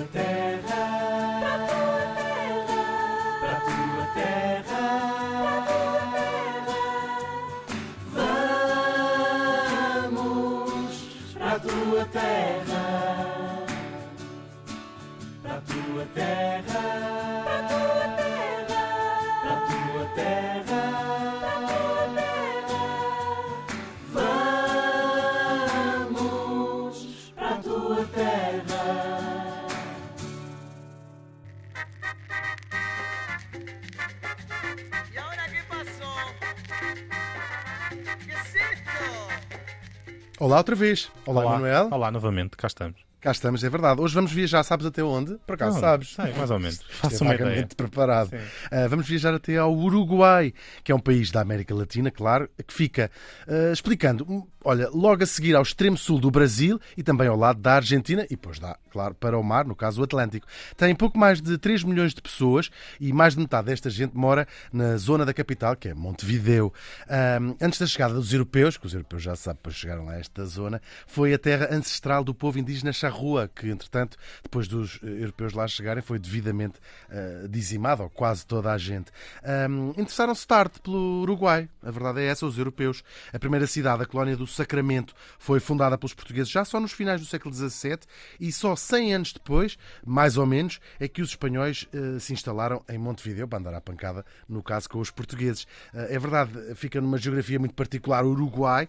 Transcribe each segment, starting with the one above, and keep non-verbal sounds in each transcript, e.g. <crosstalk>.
tua terra, Olá outra vez. Olá, Manuel. Olá, novamente, cá estamos. Cá estamos, é verdade. Hoje vamos viajar, sabes até onde? Por acaso, Não, sabes? Sei, mais ou menos. Faço Faço uma ideia. preparado. Ah, vamos viajar até ao Uruguai, que é um país da América Latina, claro, que fica ah, explicando, hum, olha, logo a seguir ao extremo sul do Brasil e também ao lado da Argentina e depois dá, claro, para o mar, no caso o Atlântico. Tem pouco mais de 3 milhões de pessoas e mais de metade desta gente mora na zona da capital, que é Montevideo. Ah, antes da chegada dos europeus, que os europeus já sabem, depois chegaram lá a esta zona, foi a terra ancestral do povo indígena charrua, que entretanto, depois dos eh, europeus lá chegarem, foi devidamente eh, dizimado, ou quase toda a gente. Ahm, Interessaram-se tarde pelo Uruguai, a verdade é essa, os europeus. A primeira cidade, a colónia do Sacramento, foi fundada pelos portugueses já só nos finais do século XVII e só 100 anos depois, mais ou menos, é que os espanhóis eh, se instalaram em Montevideo, para andar à pancada, no caso com os portugueses. Eh, é verdade, fica numa geografia muito particular, o Uruguai,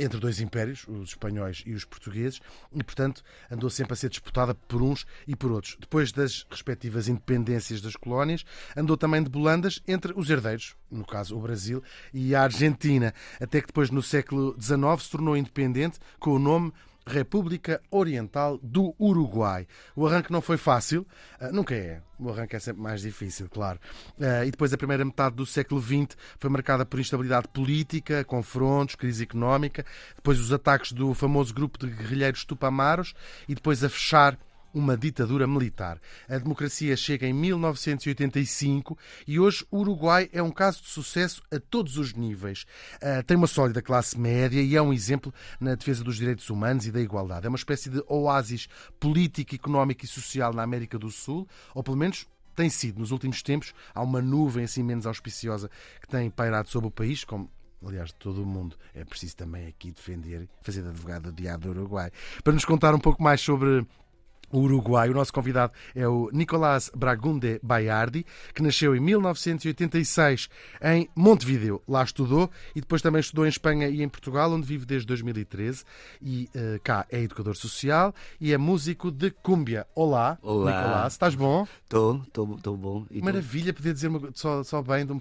entre dois impérios, os espanhóis e os portugueses, e portanto andou sempre a ser disputada por uns e por outros. Depois das respectivas independências das colónias, andou também de bolandas entre os herdeiros, no caso o Brasil e a Argentina, até que depois no século XIX se tornou independente com o nome República Oriental do Uruguai. O arranque não foi fácil, ah, nunca é. O arranque é sempre mais difícil, claro. Ah, E depois a primeira metade do século XX foi marcada por instabilidade política, confrontos, crise económica, depois os ataques do famoso grupo de guerrilheiros Tupamaros e depois a fechar uma ditadura militar. A democracia chega em 1985 e hoje o Uruguai é um caso de sucesso a todos os níveis. Ah, tem uma sólida classe média e é um exemplo na defesa dos direitos humanos e da igualdade. É uma espécie de oásis político, económico e social na América do Sul, ou pelo menos tem sido nos últimos tempos. Há uma nuvem assim menos auspiciosa que tem pairado sobre o país, como aliás, de todo o mundo. É preciso também aqui defender, fazer de advogado do diabo do Uruguai. Para nos contar um pouco mais sobre o Uruguai. O nosso convidado é o Nicolás Bragunde Baiardi, que nasceu em 1986 em Montevideo. Lá estudou e depois também estudou em Espanha e em Portugal, onde vive desde 2013. E eh, cá é educador social e é músico de cúmbia. Olá, Olá. Nicolás, estás bom? Tô, tô, tô bom. E tu? Maravilha poder dizer uma, só, só bem <laughs> de um,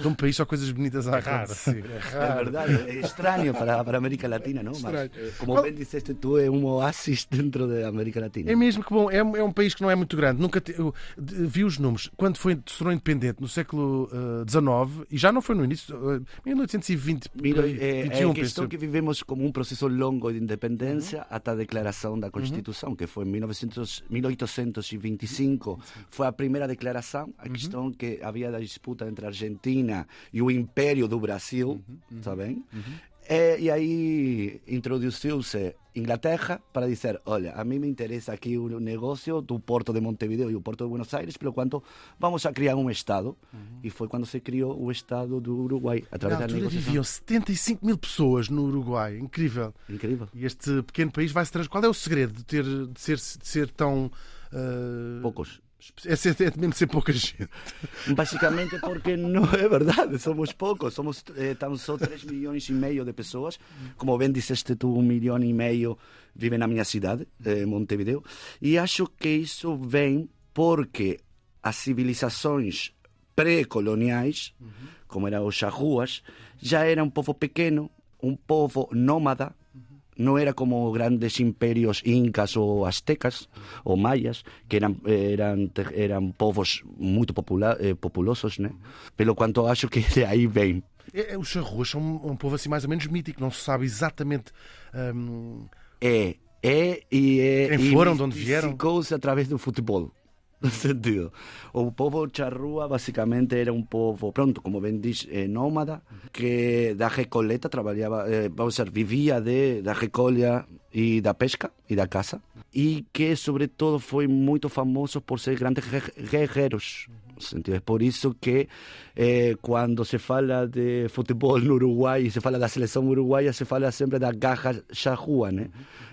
de um país, só coisas bonitas a raro. acontecer. É É raro. verdade, é estranho para, para América Latina, não? Estranho. Mas, como Qual- bem disseste, tu é um oásis dentro da América Latina. É mesmo que bom, é, um- é um país que não é muito grande. Nunca te- eu, vi os números. Quando foi, se tornou independente no século XIX, e já não foi no início, uh, 1820, Mira, por aí, é, 21, a questão penso. que vivemos como um processo longo de independência até a declaração da Constituição, que foi em 1900, 1825. Foi a primeira declaração, a questão que havia da disputa entre a Argentina e o Império do Brasil, está bem? É, e aí introduziu-se Inglaterra para dizer, olha, a mim me interessa aqui o negócio do Porto de Montevideo e o Porto de Buenos Aires, pelo quanto vamos a criar um Estado. E foi quando se criou o Estado do Uruguai, Na através da altura viviam 75 mil pessoas no Uruguai. Incrível. Incrível. E este pequeno país vai se trans... Qual é o segredo de, ter, de, ser, de ser tão. uh, Poucos. É, é mesmo ser pouca gente. <laughs> Basicamente porque não é verdade, somos poucos, somos eh, tão só 3 milhões e meio de pessoas. Como bem disseste tu, um milhão e meio vivem na minha cidade, eh, Montevideo. E acho que isso vem porque as civilizações pré-coloniais, como eram os charruas, já era um povo pequeno, um povo nómada, não era como grandes impérios incas ou astecas ou maias, que eram, eram, eram povos muito popula, eh, populosos, né? Pelo quanto acho que de aí vem. É, é, os charruas são um, um povo assim mais ou menos mítico, não se sabe exatamente. hum, É, é e é. Quem foram, de onde vieram? misticou-se através do futebol. No sentido. O povo charrua basicamente era um povo, pronto, como bem diz, eh, nómada, que da recoleta trabalhava, eh, vamos dizer, vivia de, da recolha e da pesca e da caça. e que, sobretudo, foi muito famoso por ser grandes guer- guerreiros. Sentido? É por isso que eh, quando se fala de futebol no Uruguai se fala da seleção uruguaia, se fala sempre da garra charrua, né?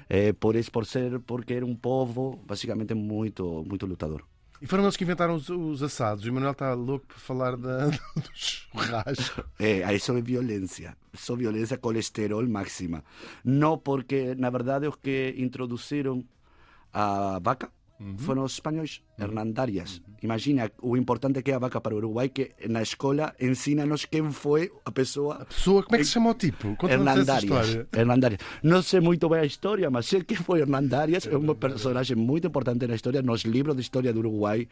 Eh, por por ser, porque era um povo basicamente muito, muito lutador. E foram eles que inventaram os, os assados. O Emanuel está louco por falar da, <laughs> do churrasco. Eh, eso é violência. É violência colesterol máxima. Não porque, na verdade, os que introduziram a vaca foram os espanhóis, Hernandarias. Imagina o importante que é a vaca para o Uruguai, que na escola ensina-nos quem foi a pessoa Pessoa, como é que se chama o tipo? Hernandarias. Hernandarias. Não sei muito bem a história, mas sei que foi Hernandarias. É um personagem muito importante na história. Nos livros de história do Uruguai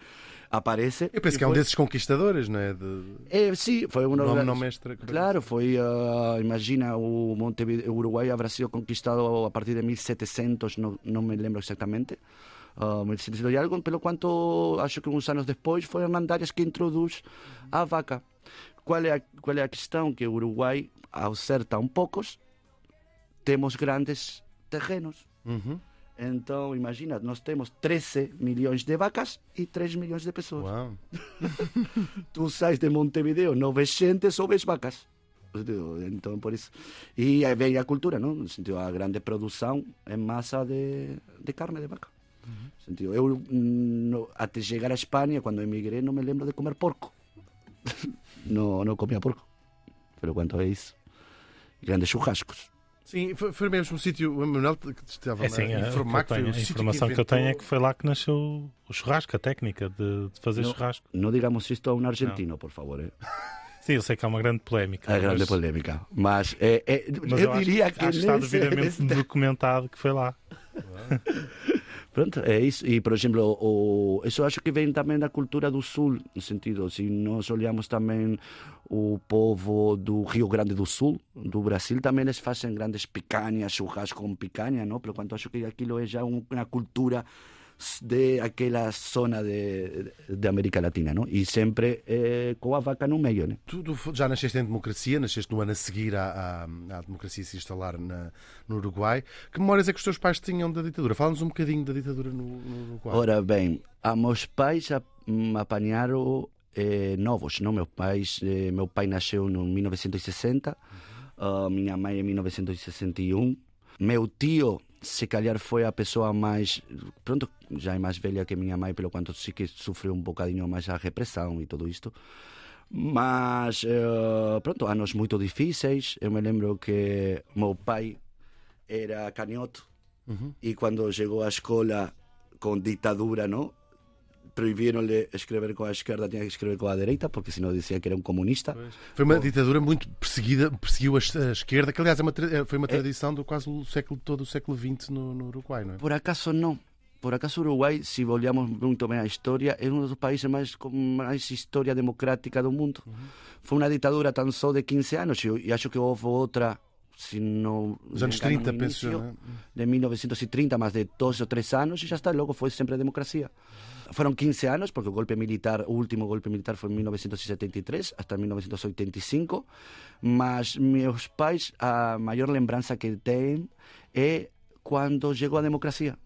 aparece. Eu penso que é um foi- desses conquistadores, não é? De... É, sim, foi um Nome não mestre. Claro, foi, ah, imagina, o Montevideo, o Uruguai habrá sido conquistado a partir de 1700, no, no me lembro exactamente, ah, 1700 e algo, pelo quanto acho que uns anos depois foi Hernandarias que introduz a vaca. Qual é a, qual é a questão? Que o Uruguai, ao ser tão poucos, temos grandes terrenos. Uhum. Então, imagina, nós temos 13 milhões de vacas e 3 milhões de pessoas. Uau. <laughs> tu sais de Montevideo, não vês gente, só vês vacas. Então, por isso. E aí vem a cultura, não? No sentido, a grande produção em massa de, de carne de vaca. No sentido, eu, no, até chegar à Espanha, quando emigrei, não me lembro de comer porco. <laughs> não, não comia porco. Pero quanto é isso? Grandes churrascos. Sim, foi, foi mesmo o sítio. O Emanuel que estava É assim, a a, informar que que eu foi tenho- o a sítio informação que, eu inventou- tenho é que foi lá que nasceu o churrasco, a técnica de, de fazer Não. churrasco. Não digamos isto a um argentino, por favor. Eh? <laughs> Sim, eu sei que há uma grande polémica. É grande mas, polémica. Mas, é, é, mas eu, eu, diria acho, que acho que está devidamente <laughs> documentado que foi lá. Pronto, é isso. E, por exemplo, o, isso acho que vem também da cultura do Sul, no sentido, se nós olhamos também o povo do Rio Grande do Sul, do Brasil, também eles fazem grandes picanhas, churrasco com picanha, não? Pelo quanto acho que aquilo é já um- uma cultura de aquela zona de, de América Latina, não? E sempre eh, com a vaca no meio, né? Tu, tu já nasceste em democracia, nasceste no ano a seguir à, à, à democracia se instalar na, no Uruguai. Que memórias é que os teus pais tinham da ditadura? Fala-nos um bocadinho da ditadura no, no Uruguai. Ora bem, a meus pais me apanharam eh, novos, não? Meus pais, eh, meu pai nasceu em 1960, ah, minha mãe em 1961. Meu tio, se calhar, foi a pessoa mais. Pronto, já é mais velha que minha mãe, pelo quanto sí que sofreu um bocadinho mais a repressão e tudo isto. Mas, eh, pronto, anos muito difíceis. Eu me lembro que meu pai era canhoto e quando chegou à escola com ditadura, não? Proibiram-lhe escrever com a esquerda, tinha que escrever com a direita, porque senão dizia que era um comunista. Foi uma ditadura muito perseguida, perseguiu a, esquerda, que aliás é uma tra- foi uma tradição do quase o século todo o século XX no, no Uruguai, não é? Por acaso não. Por acaso Uruguai, se olhamos muito bem a história, é um dos países mais com mais história democrática do mundo. Foi uma ditadura tão só de 15 anos e, acho que houve outra, se não Os anos me engano, 30, no penso eu, início, não é? de 1930, mais de dois ou três anos, e já está, logo foi sempre a democracia. Foram 15 anos, porque o golpe militar, último golpe militar foi em 1973, até 1985, mas meus pais, a maior lembrança que têm é quando chegou a democracia.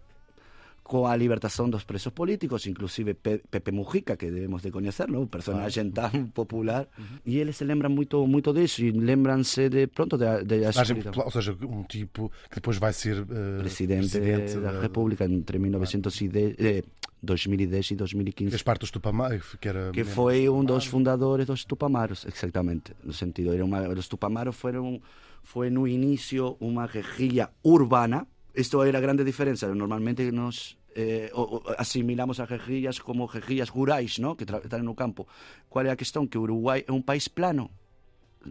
Com a libertação dos presos políticos, inclusive Pe- Pepe Mujica, que devemos de conhecer, não? um personagem tão popular. E eles se lembram muito, muito disso, e lembram-se de, pronto, de, de ou seja, um tipo que depois vai ser eh, presidente, da, República entre 1910, eh, 2010 e Fez 2015. parte dos Tupamar, que era Que foi um dos fundadores dos Tupamaros, exatamente. No sentido, era uma, os Tupamaros foram, foi no início uma guerrilha urbana. Isto era a grande diferença. Normalmente nós eh, assimilamos as guerrilhas como guerrilhas rurais, ¿no? que están no campo. Qual é a questão? Que o Uruguai é um país plano.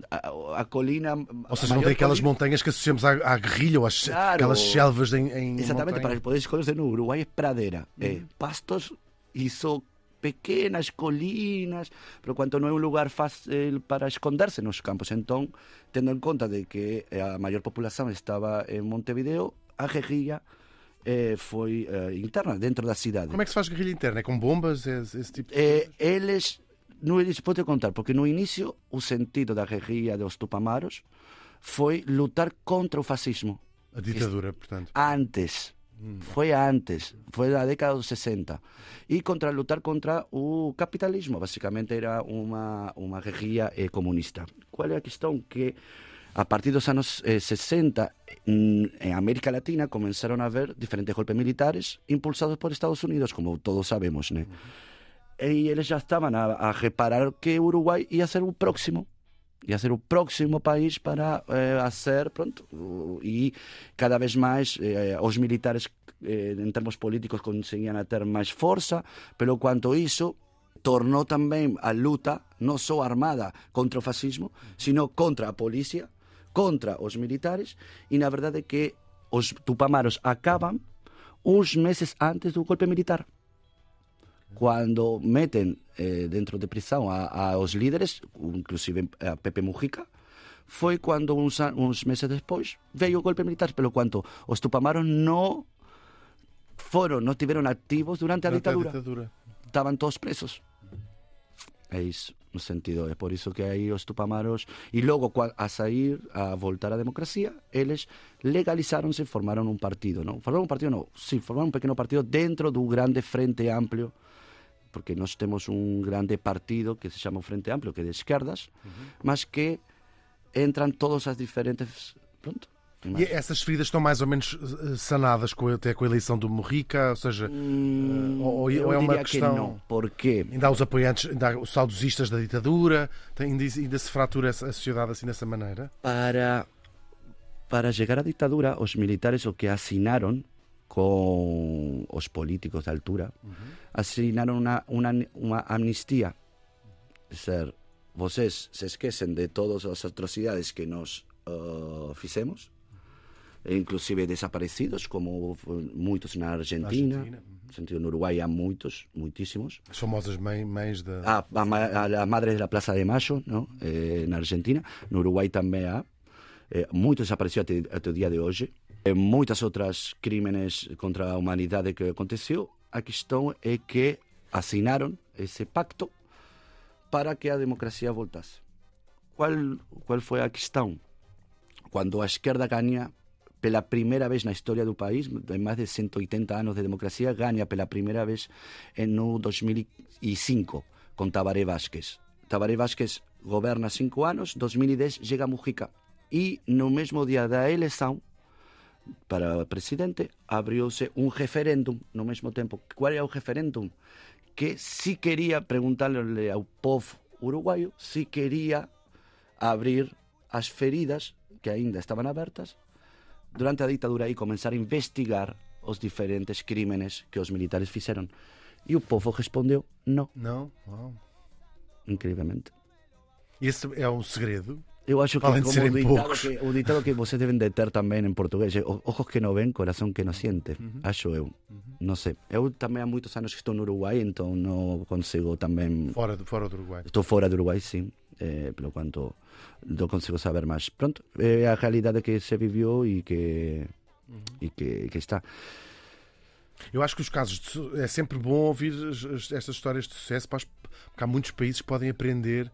A, a colina. Ou seja, não tem aquelas montanhas que associamos à, à guerrilha ou às, Claro. aquelas selvas em, em Exatamente, montanha. para poder conocer no Uruguai é pradeira, é pastos e só pequenas colinas, pero quanto não é um lugar fácil para esconderse nos campos. Então, tendo em conta de que a maior população estava em Montevideo, a guerrilha eh, foi eh, interna, dentro da cidade. Como é que se faz guerrilha interna? É com bombas? É esse, tipo de Eh, eles, no, eles te contar, porque no início o sentido da guerrilha dos Tupamaros foi lutar contra o fascismo. A ditadura, portanto. Antes Foi antes, foi na década dos 60. E contra lutar contra o capitalismo. Basicamente era uma, uma guerrilha eh, comunista. Qual é a questão? Que a partir dos anos eh, 60, mm, en América Latina comenzaron a haber diferentes golpes militares impulsados por Estados Unidos, como todos sabemos, né? E eles já estavam a, a reparar que Uruguai ia ser o próximo ia ser o próximo país para eh, hacer pronto o- e cada vez mais eh, os militares eh, em termos políticos conseguiam a ter mais força pelo quanto isso tornou também a luta não só armada contra o fascismo sino contra a polícia contra os militares e na verdade que os tupamaros acabam uns meses antes do golpe militar cuando meten eh, dentro de prisão a, a os líderes, inclusive a Pepe Mujica, foi quando uns, a- uns meses depois veio o golpe militar, pelo quanto os tupamaros não foram, não estiveram ativos durante a Durante ditadura. ditadura. Estaban todos presos. É isso, no sentido, é por isso que aí os tupamaros. E logo a sair, a voltar á democracia, eles legalizaronse e formaron un partido, non? Formaron un partido, non, sí, formaron un pequeno partido dentro do grande frente amplio porque nós temos un grande partido que se chama o Frente Amplio, que é de esquerdas, mas que entran todas as diferentes, pronto, E essas feridas estão mais ou menos eh, sanadas com, até com a eleição do Morrica, ou seja, Hum, ou- ou é uma questão- que não, porque ainda há os apoiantes, ainda há os saudosistas da ditadura, ainda, ainda se fratura a sociedade assim dessa maneira? para para chegar á ditadura os militares o que asinaron con os políticos da altura asinaron unha, unha, unha amnistía. É ser, vocês se esquecen de todas as atrocidades que nos uh, fizemos inclusive desaparecidos como f- moitos na Argentina, Argentina, no sentido no Uruguai há moitos, muitísimos As famosas mãe- mães da. a, a, ma- a la madre de la Plaza de Mayo, ¿no? Eh, na Argentina, no Uruguai também há. Eh, muito desapareceu até, até o dia de hoje. Eh, muitas outras crímenes contra a humanidade que aconteceu. A questão é que assinaram esse pacto para que a democracia voltasse. Qual, qual foi a questão? Quando a esquerda ganha pela primeira vez na história do país, em mais de 180 anos de democracia, ganha pela primeira vez no 2005 com Tabaré Vázquez. Tabaré Vázquez governa cinco anos, 2010 chega Mujica. E no mesmo dia da eleição para presidente abriu-se um referéndum no mesmo tempo. Qual é o referéndum? Que se queria perguntar-lhe ao povo uruguaio se queria abrir as feridas que ainda estaban abertas durante a ditadura e comenzar a investigar os diferentes crímenes que os militares fixeron. E o povo respondeu no, Não? Uau. increíblemente. Esse é um segredo. Eu acho que de como o ditado que, o ditado que vocês deben de ter tamén en portugués é "O- ojos que non ven, corazón que non siente. Acho eu. Non sei. Eu tamén há moitos anos que estou no Uruguai, entón non consigo tamén Fora, do- fora do Uruguai. Estou fora do Uruguai, sim, eh, pelo quanto non consigo saber máis. Pronto, é a realidade que se viviu e que e que, que está. Eu acho que os casos de é sempre bom ouvir as- as- estas histórias de sucesso, para porque há muitos países que podem aprender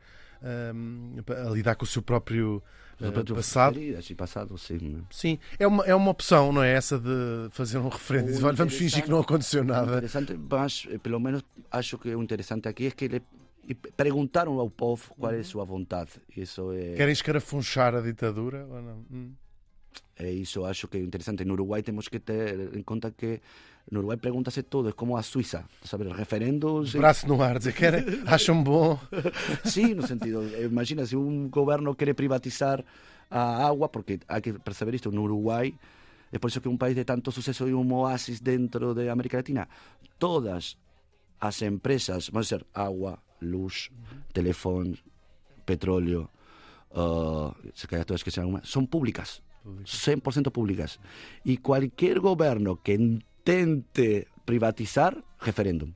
hum, a lidar com o seu próprio eh, passado. E passado, sim. Sim, é uma, é uma opção, não é? Essa de fazer um referendo e dizer, vamos fingir que não aconteceu nada. Interessante, mas eh, pelo menos acho que o interessante aqui é que ele perguntaram ao povo qual é a sua vontade. Isso é, Querem escarafunchar a ditadura ou não? Hum. É isso acho que é interessante. No Uruguai temos que ter em conta que no Uruguai pergunta-se todo, é como a Suíça, saber referendos. e- Braço no ar, dizer, querem, <laughs> acham bom. Sí, no sentido, imagina se un goberno quere privatizar a agua, porque hai que perceber isto, no Uruguai, é por iso que un país de tanto suceso e un oasis dentro de América Latina, todas as empresas, vamos ser agua, luz, teléfono, petróleo, uh, se calhar todas que sean son públicas, 100% públicas. E cualquier goberno que intente privatizar, referéndum.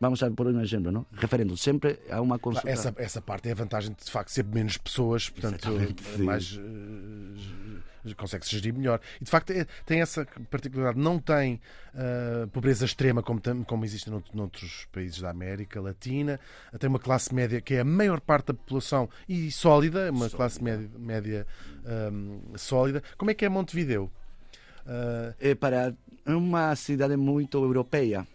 Vamos a por um exemplo, não? Referendo, sempre há uma consulta. Essa, essa parte é a vantagem de, de facto ser menos pessoas, portanto, sim. mais. eh, consegue-se gerir melhor. E de facto é- tem essa particularidade. Não tem ah, pobreza extrema como, como existe nout- noutros países da América Latina. Tem uma classe média que é a maior parte da população e sólida, uma classe média, média ahm, sólida. Como é que é Montevideo? Ah, É para é uma cidade muito europeia.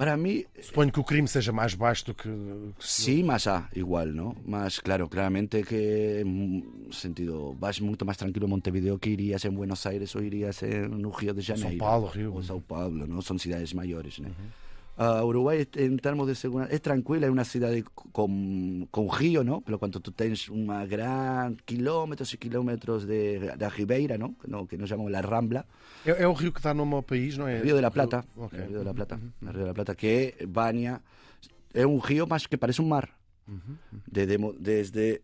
Para mí, que o crime seja mais baixo do que. que sí, más A, igual, ¿no? Más, claro, claramente que en sentido, vas mucho más tranquilo en Montevideo que irías en Buenos Aires o irías en Río de Janeiro. Paulo, Rio. O Sao Paulo, ¿no? Son ciudades mayores, ¿no? Ah, Uruguay, en de seguridad, es tranquila, es una ciudad con, con río, ¿no? Pero cuando tú tienes una gran kilómetros y kilómetros de, de ribeira, ¿no? ¿no? Que nos llamamos la Rambla, É, é o rio que dá nome ao país, não é? Río de la Plata, Ok. el Río de la Plata, el Río de la Plata, que baña, es un río más que parece un mar. Desde, mo- desde,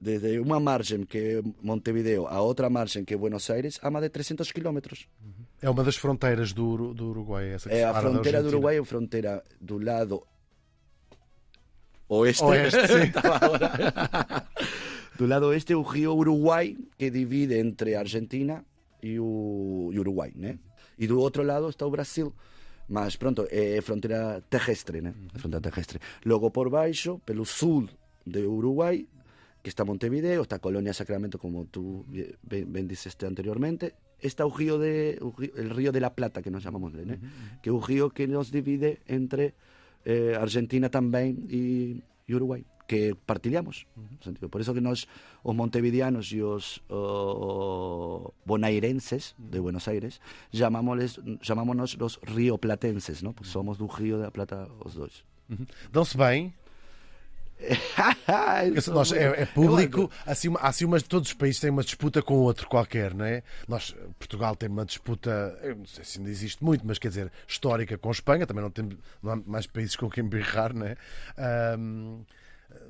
desde una margen que Montevideo a otra margen que Buenos Aires, a más de 300 kilómetros. É uma das fronteiras do, do Uruguai. Essa que Eh, a frontera do. Uruguay é frontera do lado oeste, Oeste, ahora. <laughs> do lado oeste o río Uruguay que divide entre Argentina e, o, e Uruguay, né? E do outro lado está o Brasil. Mas pronto, é frontera terrestre, né? É frontera terrestre. Logo por baixo, pelo sul de Uruguay, que está Montevideo, está Colonia Sacramento, como tú bien, diceste anteriormente, está río de, río- el río de la Plata, que nos llamamos, né? que é o río que nos divide entre eh, Argentina tamén e, e Uruguay, que partilhamos. no sentido. Por eso que nós, os montevideanos e os o, bonairenses de Buenos Aires, chamámosles, chamámonos los rioplatenses, ¿no? Porque somos do río da Plata os dois. Dão-se bem. <laughs> Nós, é, é público, assim, assim umas, todos os países têm uma disputa com outro qualquer, não é? Nós, Portugal tem uma disputa, eu não sei se ainda existe muito, mas quer dizer, histórica com Espanha, também não, tem, não há mais países com quem birrar, não é? Ahm,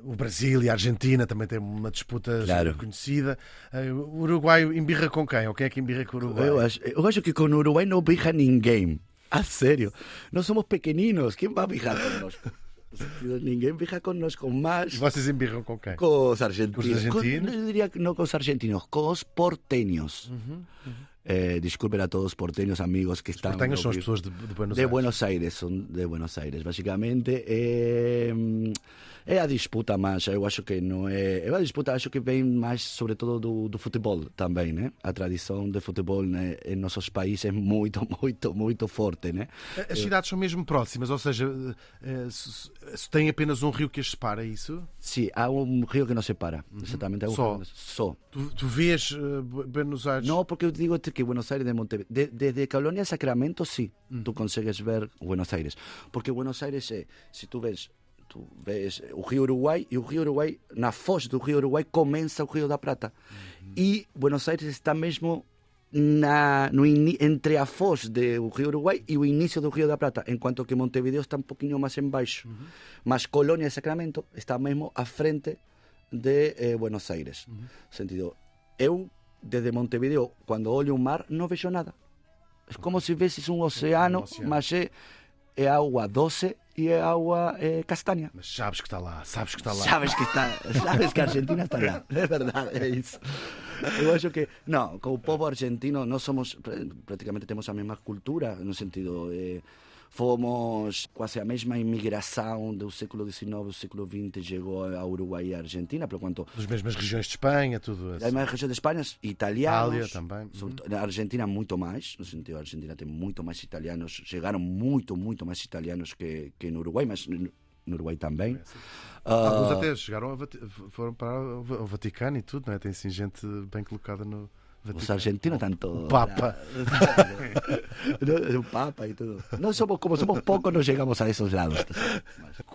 o Brasil e a Argentina também têm uma disputa Claro. conhecida. Ah, O Uruguai embirra com quem? Ou quem é que embirra com o Uruguai? Eu acho, eu acho que com o Uruguai não birra ninguém. A sério. Nós somos pequeninos. Quem vai birrar conosco? <laughs> Ninguém birra conosco, E mas vocês embirram com quem? com os argentinos. Com os argentinos? Com- eu diria que não com os argentinos, com os porteños. Eh, disculpen a todos os porteños amigos que estão... Portanhas são as pessoas de, de Buenos de Aires. Buenos Aires, son de Buenos Aires. Basicamente, é, é a disputa máis, eu acho que non é... É a disputa, acho que vem máis, sobre todo, do, do futebol tamén, né? A tradición de futebol né? en nosos países é moito, moito, moito forte, né? As cidades são mesmo próximas, ou seja, eh, se, se tem apenas um rio que as separa, é isso? Sí, há un río que nos separa, exactamente. há un Só. río que nos- Só. Tu, tu vês eh, Bu- Buenos Aires? No, porque eu digo que Buenos Aires de Montevideo, de- desde Colonia Sacramento, sí, tú consigues ver Buenos Aires. Porque Buenos Aires é, si tú ves, tú ves o Río Uruguai, e o Río Uruguai, na foz do Río Uruguai, começa o Río da Prata. E Buenos Aires está mesmo na, no ini, entre a foz do Río Uruguai e o inicio do Río da Prata, enquanto que Montevideo está un poquinho máis en baixo. Mas Colonia e Sacramento está mesmo à frente de eh, Buenos Aires. Sentido, eu desde Montevideo, quando olho o mar, non vexo nada. É como se veses un oceano, oceano. mas é, é agua doce e é agua eh, castaña. Mas sabes que está lá, sabes que está lá. Sabes que está, sabes que a Argentina está lá. <laughs> É verdade, é isso. Eu acho que, não, como povo argentino, nós somos, pr- praticamente temos a mesma cultura, no sentido, eh, fomos quase a mesma imigração do século XIX, do século XX, chegou a Uruguai e a Argentina, por quanto Das mesmas regiões de Espanha, tudo da isso. mesma região de Espanha, italianos. Itália também. Na Argentina, muito mais. No sentido, a Argentina tem muito mais italianos. Chegaram muito, muito mais italianos que, que no Uruguai, mas no, Uruguai também. Alguns Ah, até chegaram foram para o Vaticano e tudo, não é? Tem assim gente bem colocada no Vaticano. Os argentinos estão todos. Papa. <laughs> o Papa e tudo. Nós somos, como somos poucos, não chegamos a esses lados.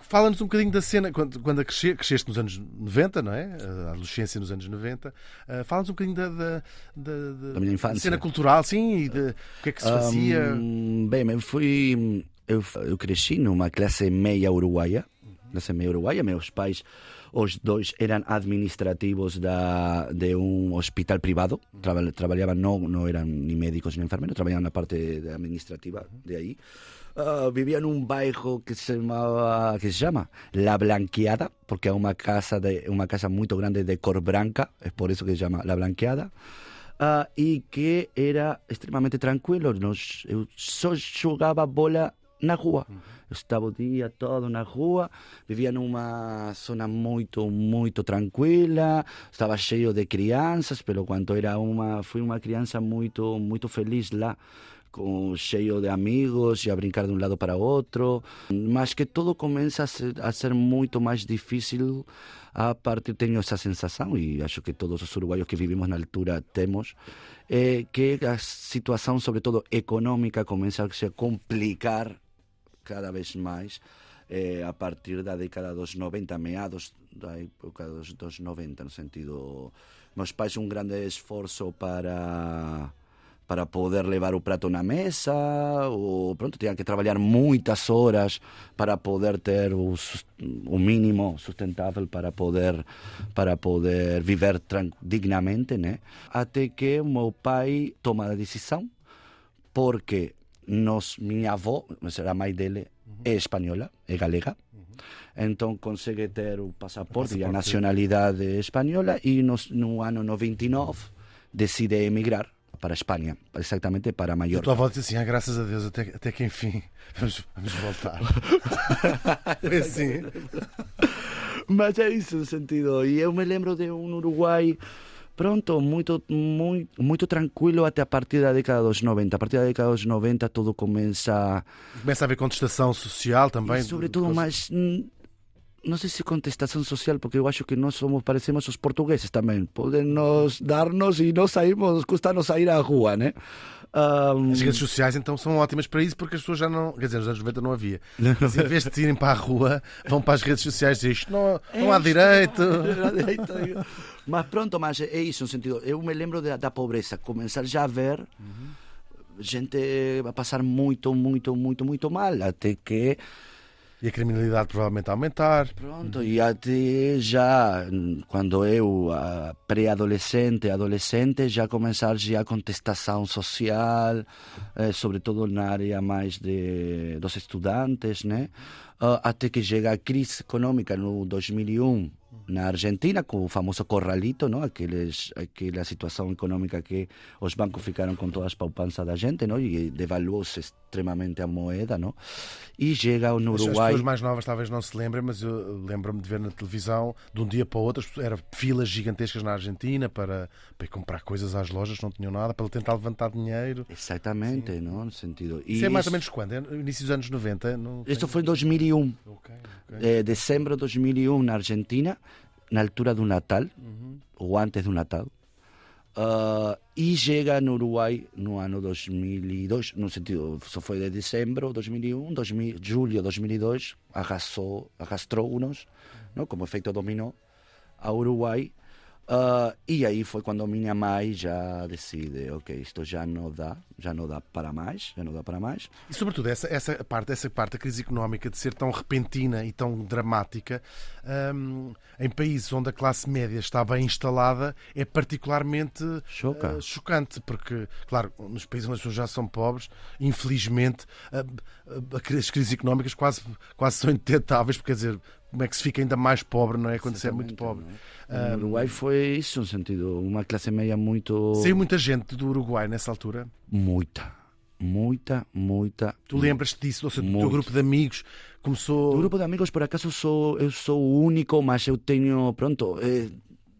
Fala-nos um bocadinho da cena, quando, quando a crescer, cresceste nos anos 90, não é? A adolescência nos anos 90. Ah, Fala-nos um bocadinho da, da, da, Da minha infância. cena cultural, sim, e de o que é que se fazia. Hum, bem, eu fui. Eu, eu cresci numa classe meia uruguaia. Classe meia uruguaia. Meus pais, os dois, eram administrativos da, de um hospital privado. Traba, trabalhavam, não, não eram nem médicos nem enfermeiros, trabalhavam na parte administrativa de aí. Ah, vivia num bairro que se chamava que se chama La Blanqueada porque é uma casa de uma casa muito grande de cor branca é por isso que se chama La Blanqueada Ah, e que era extremamente tranquilo. Nos, eu só jogava bola na rua. Estava o dia todo na rua, vivia numa zona muito, muito tranquila, estava cheio de crianças, pelo quanto era uma, fui uma criança muito, muito feliz lá com, cheio de amigos e a brincar de um lado para outro, mas que tudo começa a ser, a ser muito mais difícil a partir, tenho essa sensação e acho que todos os uruguaios que vivimos na altura temos, é que a situação, sobretudo econômica, começa a se complicar cada vez mais eh, a partir da década dos 90, meados da época dos, dos 90, no sentido... Meus pais um grande esforço para para poder levar o prato na mesa, ou pronto, tinha que trabalhar muitas horas para poder ter o, o mínimo sustentável para poder para poder viver dignamente, né? Até que o meu pai toma a decisão porque nos, minha avó, a mãe dele, é espanhola, é galega. Então consegue ter o passaporte e a nacionalidade espanhola e nos, no ano 99 decide emigrar para a Espanha, exatamente para E a tua avó disse assim: ah, graças a Deus, até, até que enfim <laughs> vamos, vamos voltar. Foi <laughs> assim. Mas é isso no sentido. E eu me lembro de um Uruguai pronto, muito, muito, muito tranquilo até a partir da década dos 90. A partir da década dos 90 tudo começa Começa a haver contestação social também. E sobretudo mais hum, não sei se contestação social, porque eu acho que nós somos, parecemos os portugueses também. Podem nos dar-nos e nós saímos, custa-nos sair à rua, né? Ahm, As redes sociais então são ótimas para isso porque as pessoas já não. Quer dizer, nos anos 90 não havia. <laughs> Mas em vez de irem para a rua, vão para as redes sociais e dizem isto não, <laughs> não há direito. não há direito. Mas pronto, mas é isso, no sentido. Eu me lembro da, da pobreza, começar já a ver gente a passar muito, muito, muito, muito mal, até que E a criminalidade provavelmente a aumentar. Pronto, e até já, quando eu, pré-adolescente, adolescente, já começar já a contestação social, eh, sobretudo na área mais de, dos estudantes, né? Ah, até que chega a crise econômica no 2001 na Argentina, com o famoso corralito, não? Aqueles, aquela situação econômica que os bancos ficaram com todas as poupanças da gente, não? E devaluou-se extremamente a moeda, não? E chega no As- As Uruguai... pessoas mais novas talvez não se lembrem, mas eu lembro-me de ver na televisão, de um dia para o outro, eram filas gigantescas na Argentina para, para comprar coisas às lojas, não tinham nada, para tentar levantar dinheiro. Exatamente, não? No sentido. E Isso é mais ou menos quando? É no início dos anos 90? Não Isto foi em 2001, Ok, ok. eh, dezembro de 2001 na Argentina, na altura do Natal, ou antes do Natal. Ah, e chega no Uruguai no ano 2002, no sentido, só foi de dezembro de 2001, 2000, julho de 2002, arrasou, arrastrou-nos, não? como efeito dominó, a Uruguai. Ah, e aí foi quando minha mãe já decide, ok, isto já não dá, já não dá para mais, já não dá para mais. E sobretudo essa, essa parte, essa parte da crise económica de ser tão repentina e tão dramática hum, em países onde a classe média está bem instalada é particularmente Choca. eh, chocante, porque, claro, nos países onde as pessoas já são pobres, infelizmente, a- a- as crises económicas quase, quase são indetetáveis, porque quer dizer, como é que se fica ainda mais pobre, não é? Quando se é muito pobre. No Uruguai foi isso, no sentido, uma classe média muito. Saiu muita gente do Uruguai nessa altura. Muita, muita, muita. Tu lembras-te disso? Ou seja, do teu grupo de amigos começou. Do grupo de amigos, por acaso, sou, eu sou o único, mas eu tenho, pronto, eh,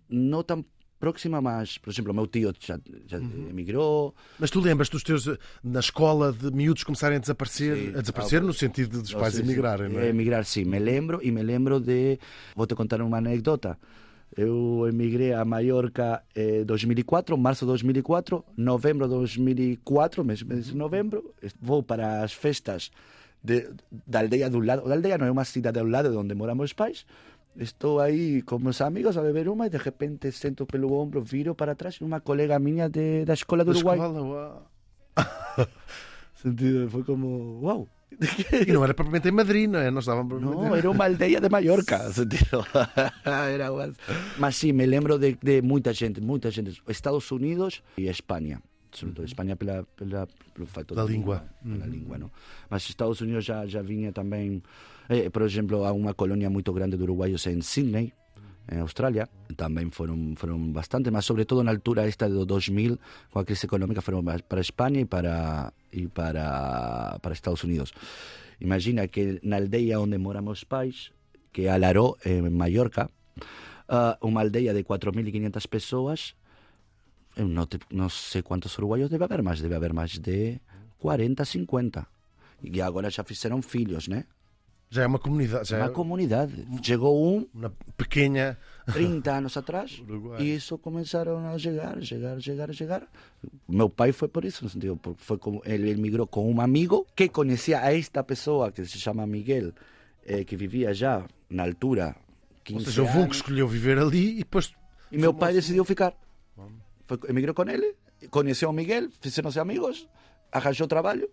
não tão próxima, mas, por exemplo, o meu tio já, já Uhum. emigrou. Mas tu lembras dos teus na escola de miúdos começarem a desaparecer, Sim. a desaparecer no sentido dos pais emigrarem, não é? Emigrar, sim. Me lembro, e me lembro de. Vou te contar uma anedota. Eu emigrei a Mallorca em eh, 2004, março de 2004, novembro de 2004, mês, mês de novembro, vou para as festas de, da aldeia do lado. Da aldeia não é uma cidade ao lado de onde moram meus pais. Estou aí com meus amigos a beber uma e de repente sento pelo ombro, viro para trás uma colega minha de, da escola do Da Uruguai. escola, uau. <laughs> Sentido, Foi como, uau, E não era propriamente em Madrid, não é? Nós estávamos No, era uma aldeia de Mallorca. <laughs> sentido. <laughs> Era uma- Mas sim, me lembro de, de muita gente, muita gente. Estados Unidos e Espanha. Sobretudo Espanha pela, pela, pelo fato Da língua. Pela língua, não? Mas Estados Unidos já, já vinha também... eh, por exemplo, há uma colônia muito grande de uruguaios em Sydney, em Austrália. Também foram, foram bastante, mas sobretudo na altura esta de 2000, com a crise económica, foram para Espanha e para, ir para, para Estados Unidos. Imagina que na aldeia onde moram meus pais, que é Alaró, en Mallorca, ah, uma aldeia de 4.500 pessoas, eu não, te- não sei quantos uruguaios deve haver, mas deve haver mais de 40, 50. E agora já fizeram filhos, né? Já é uma comunidade, já Uma é comunidade. Chegou um uma pequena. 30 anos <laughs> atrás Uruguai. e isso começaram a chegar, chegar, chegar, chegar. Meu pai foi por isso, no sentido, porque foi como ele emigrou com um amigo que conhecia a esta pessoa que se chama Miguel, eh, que vivia já na altura 15 Ou seja, houve um que anos. escolheu viver ali e depois. E meu pai decidiu ficar. Foi, emigrou com ele, conheceu o Miguel, fizeram-se amigos, arranjou trabalho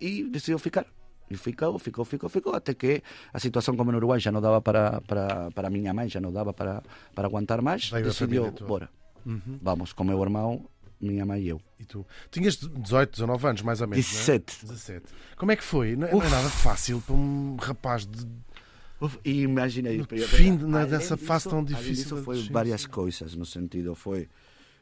e decidiu ficar. E ficou, ficou, ficou, ficou, até que a situação como no Uruguai já não dava para, para, para minha mãe, já não dava para, para aguentar mais, a decidiu, bora, vamos com meu irmão, minha mãe e eu. E tu? Tinhas 18, 19 anos, mais ou menos. não é? 17. 17. Como é que foi? Não, não é nada fácil para um rapaz de. Uf, e imagina No fim de- dessa fase tão difícil foi várias coisas, no sentido, foi...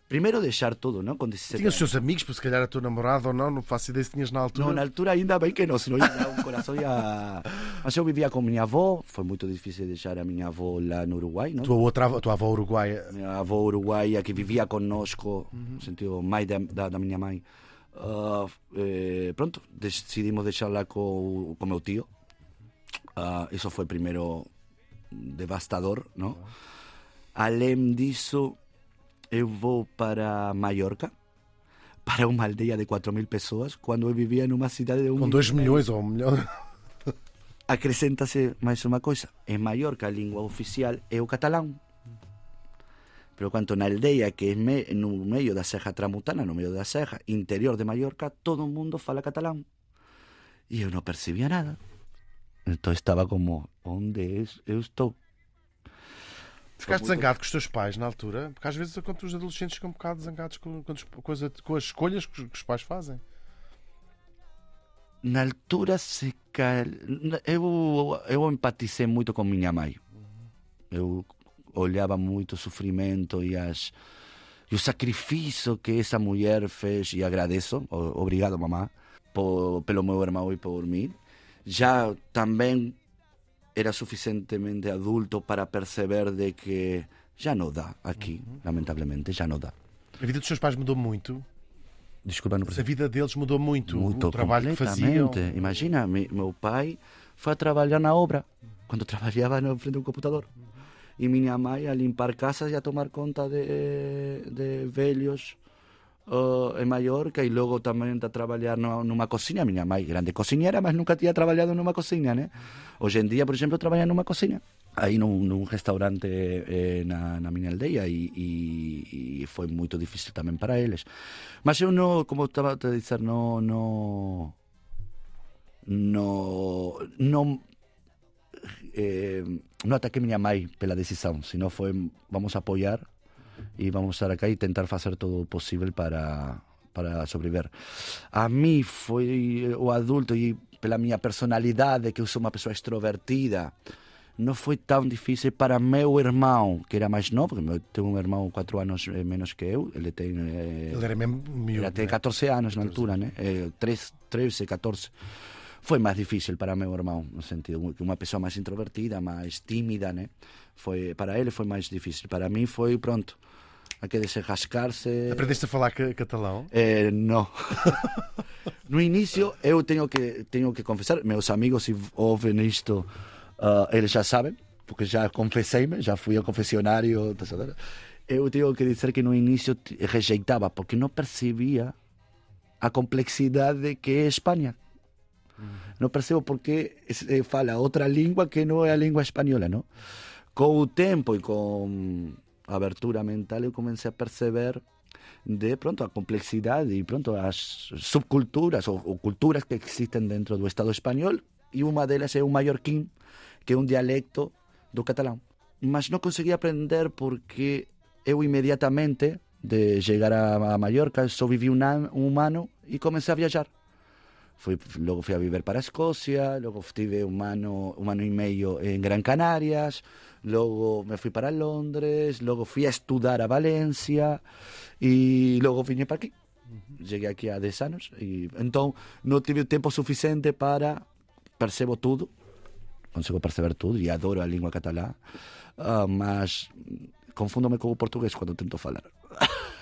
Primeiro deixar tudo, não? Com 17 Tinhas os seus amigos, por se calhar a tua namorada ou não, não faço ideia se tinhas na altura. Não, na altura ainda bem que não, senão ia um coração ia... Mas eu vivia com minha avó, foi muito difícil deixar a minha avó lá no Uruguai, não? Tua, outra, avó- tua avó uruguaia. Minha avó uruguaia que vivia conosco, no sentido, mãe da, da, da minha mãe. Ah, eh, pronto, decidimos deixá-la com o meu tio. Ah, isso foi primeiro devastador, não? Além disso, eu vou para Mallorca, para uma aldeia de 4 mil pessoas, quando eu vivia numa cidade de um Com 2 milhão e milhões ou um milhão. <laughs> acrescenta-se mais uma coisa. Em Mallorca a língua oficial é o catalão. Pero quanto na aldeia que é me, no meio da Serra Tramutana, no meio da Serra, interior de Mallorca, todo mundo fala catalão. E eu não percebia nada. Então estava como, onde es- eu estou? Ficaste zangado com os teus pais na altura? Porque às vezes quando os adolescentes ficam um bocado zangados com, com, as- com as, escolhas que os, pais fazem. Na altura se cal... eu, eu empatizei muito com minha mãe. Eu olhava muito o sofrimento e, as, e o sacrifício que essa mulher fez e agradeço. Obrigado, mamá, por, pelo meu irmão e por mim. Já também era suficientemente adulto para perceber de que já não dá aqui, lamentavelmente, já não dá. A vida dos seus pais mudou muito. Desculpa, não A vida deles mudou muito. Muito o trabalho que faziam. Imagina, meu pai foi a trabalhar na obra, quando <laughs> trabalhava na frente de um computador. E minha mãe a limpar casas e a tomar conta de, de velhos em Mallorca e logo também a trabalhar numa, cozinha. Minha mãe, grande cozinheira, mas nunca tinha trabalhado numa cozinha, né? Hoje em dia, por exemplo, trabalha numa cozinha. Aí num, num restaurante eh, na, na minha aldeia e, e, e foi muito difícil também para eles. Mas eu não, como eu estava a dizer, não, não, não, não, eh, não ataquei minha mãe pela decisão, senão foi vamos apoiar e vamos estar aqui e tentar fazer todo o possível para para sobreviver. A mim foi o adulto e pela minha personalidade, que eu sou uma pessoa extrovertida, não foi tão difícil para meu irmão, que era mais novo, eu tenho um irmão quatro anos eh, menos que eu, ele tem Ele era mesmo miúdo. ele tem né? 14 anos na altura, né? Eh, 3, 13, 14. Foi mais difícil para meu irmão, no sentido que uma pessoa mais introvertida, mais tímida, né? Foi, para ele foi mais difícil. Para mim foi pronto. Há que desenrascar-se. Aprendeste a falar ca- catalão? Eh, não. no <laughs> início, eu tenho que, tenho que confessar, meus amigos, se ouvem isto, ah, eles já sabem, porque já confessei-me, já fui ao confessionário. tá sabendo? Eu tenho que dizer que no início rejeitava, porque não percebia a complexidade que é Espanha. Não percebo porque fala outra língua que não é a língua espanhola, não? Com o tempo e com a abertura mental eu comecei a perceber de pronto a complexidade e pronto as subculturas ou, ou culturas que existem dentro do Estado espanhol e uma delas é o mallorquín, que é um dialecto do catalão. Mas não consegui aprender porque eu imediatamente de chegar a, Mallorca só vivi um um ano e comecei a viajar. Fui, logo fui a viver para a Escócia, logo tive un ano, ano e meio en Gran Canarias, logo me fui para Londres, logo fui a estudar a Valencia e logo vine para aquí. Cheguei aqui há 10 anos e então não tive tempo suficiente para percebo tudo, consigo perceber tudo e adoro a língua catalã, ah, mas confundo-me com o português quando tento falar.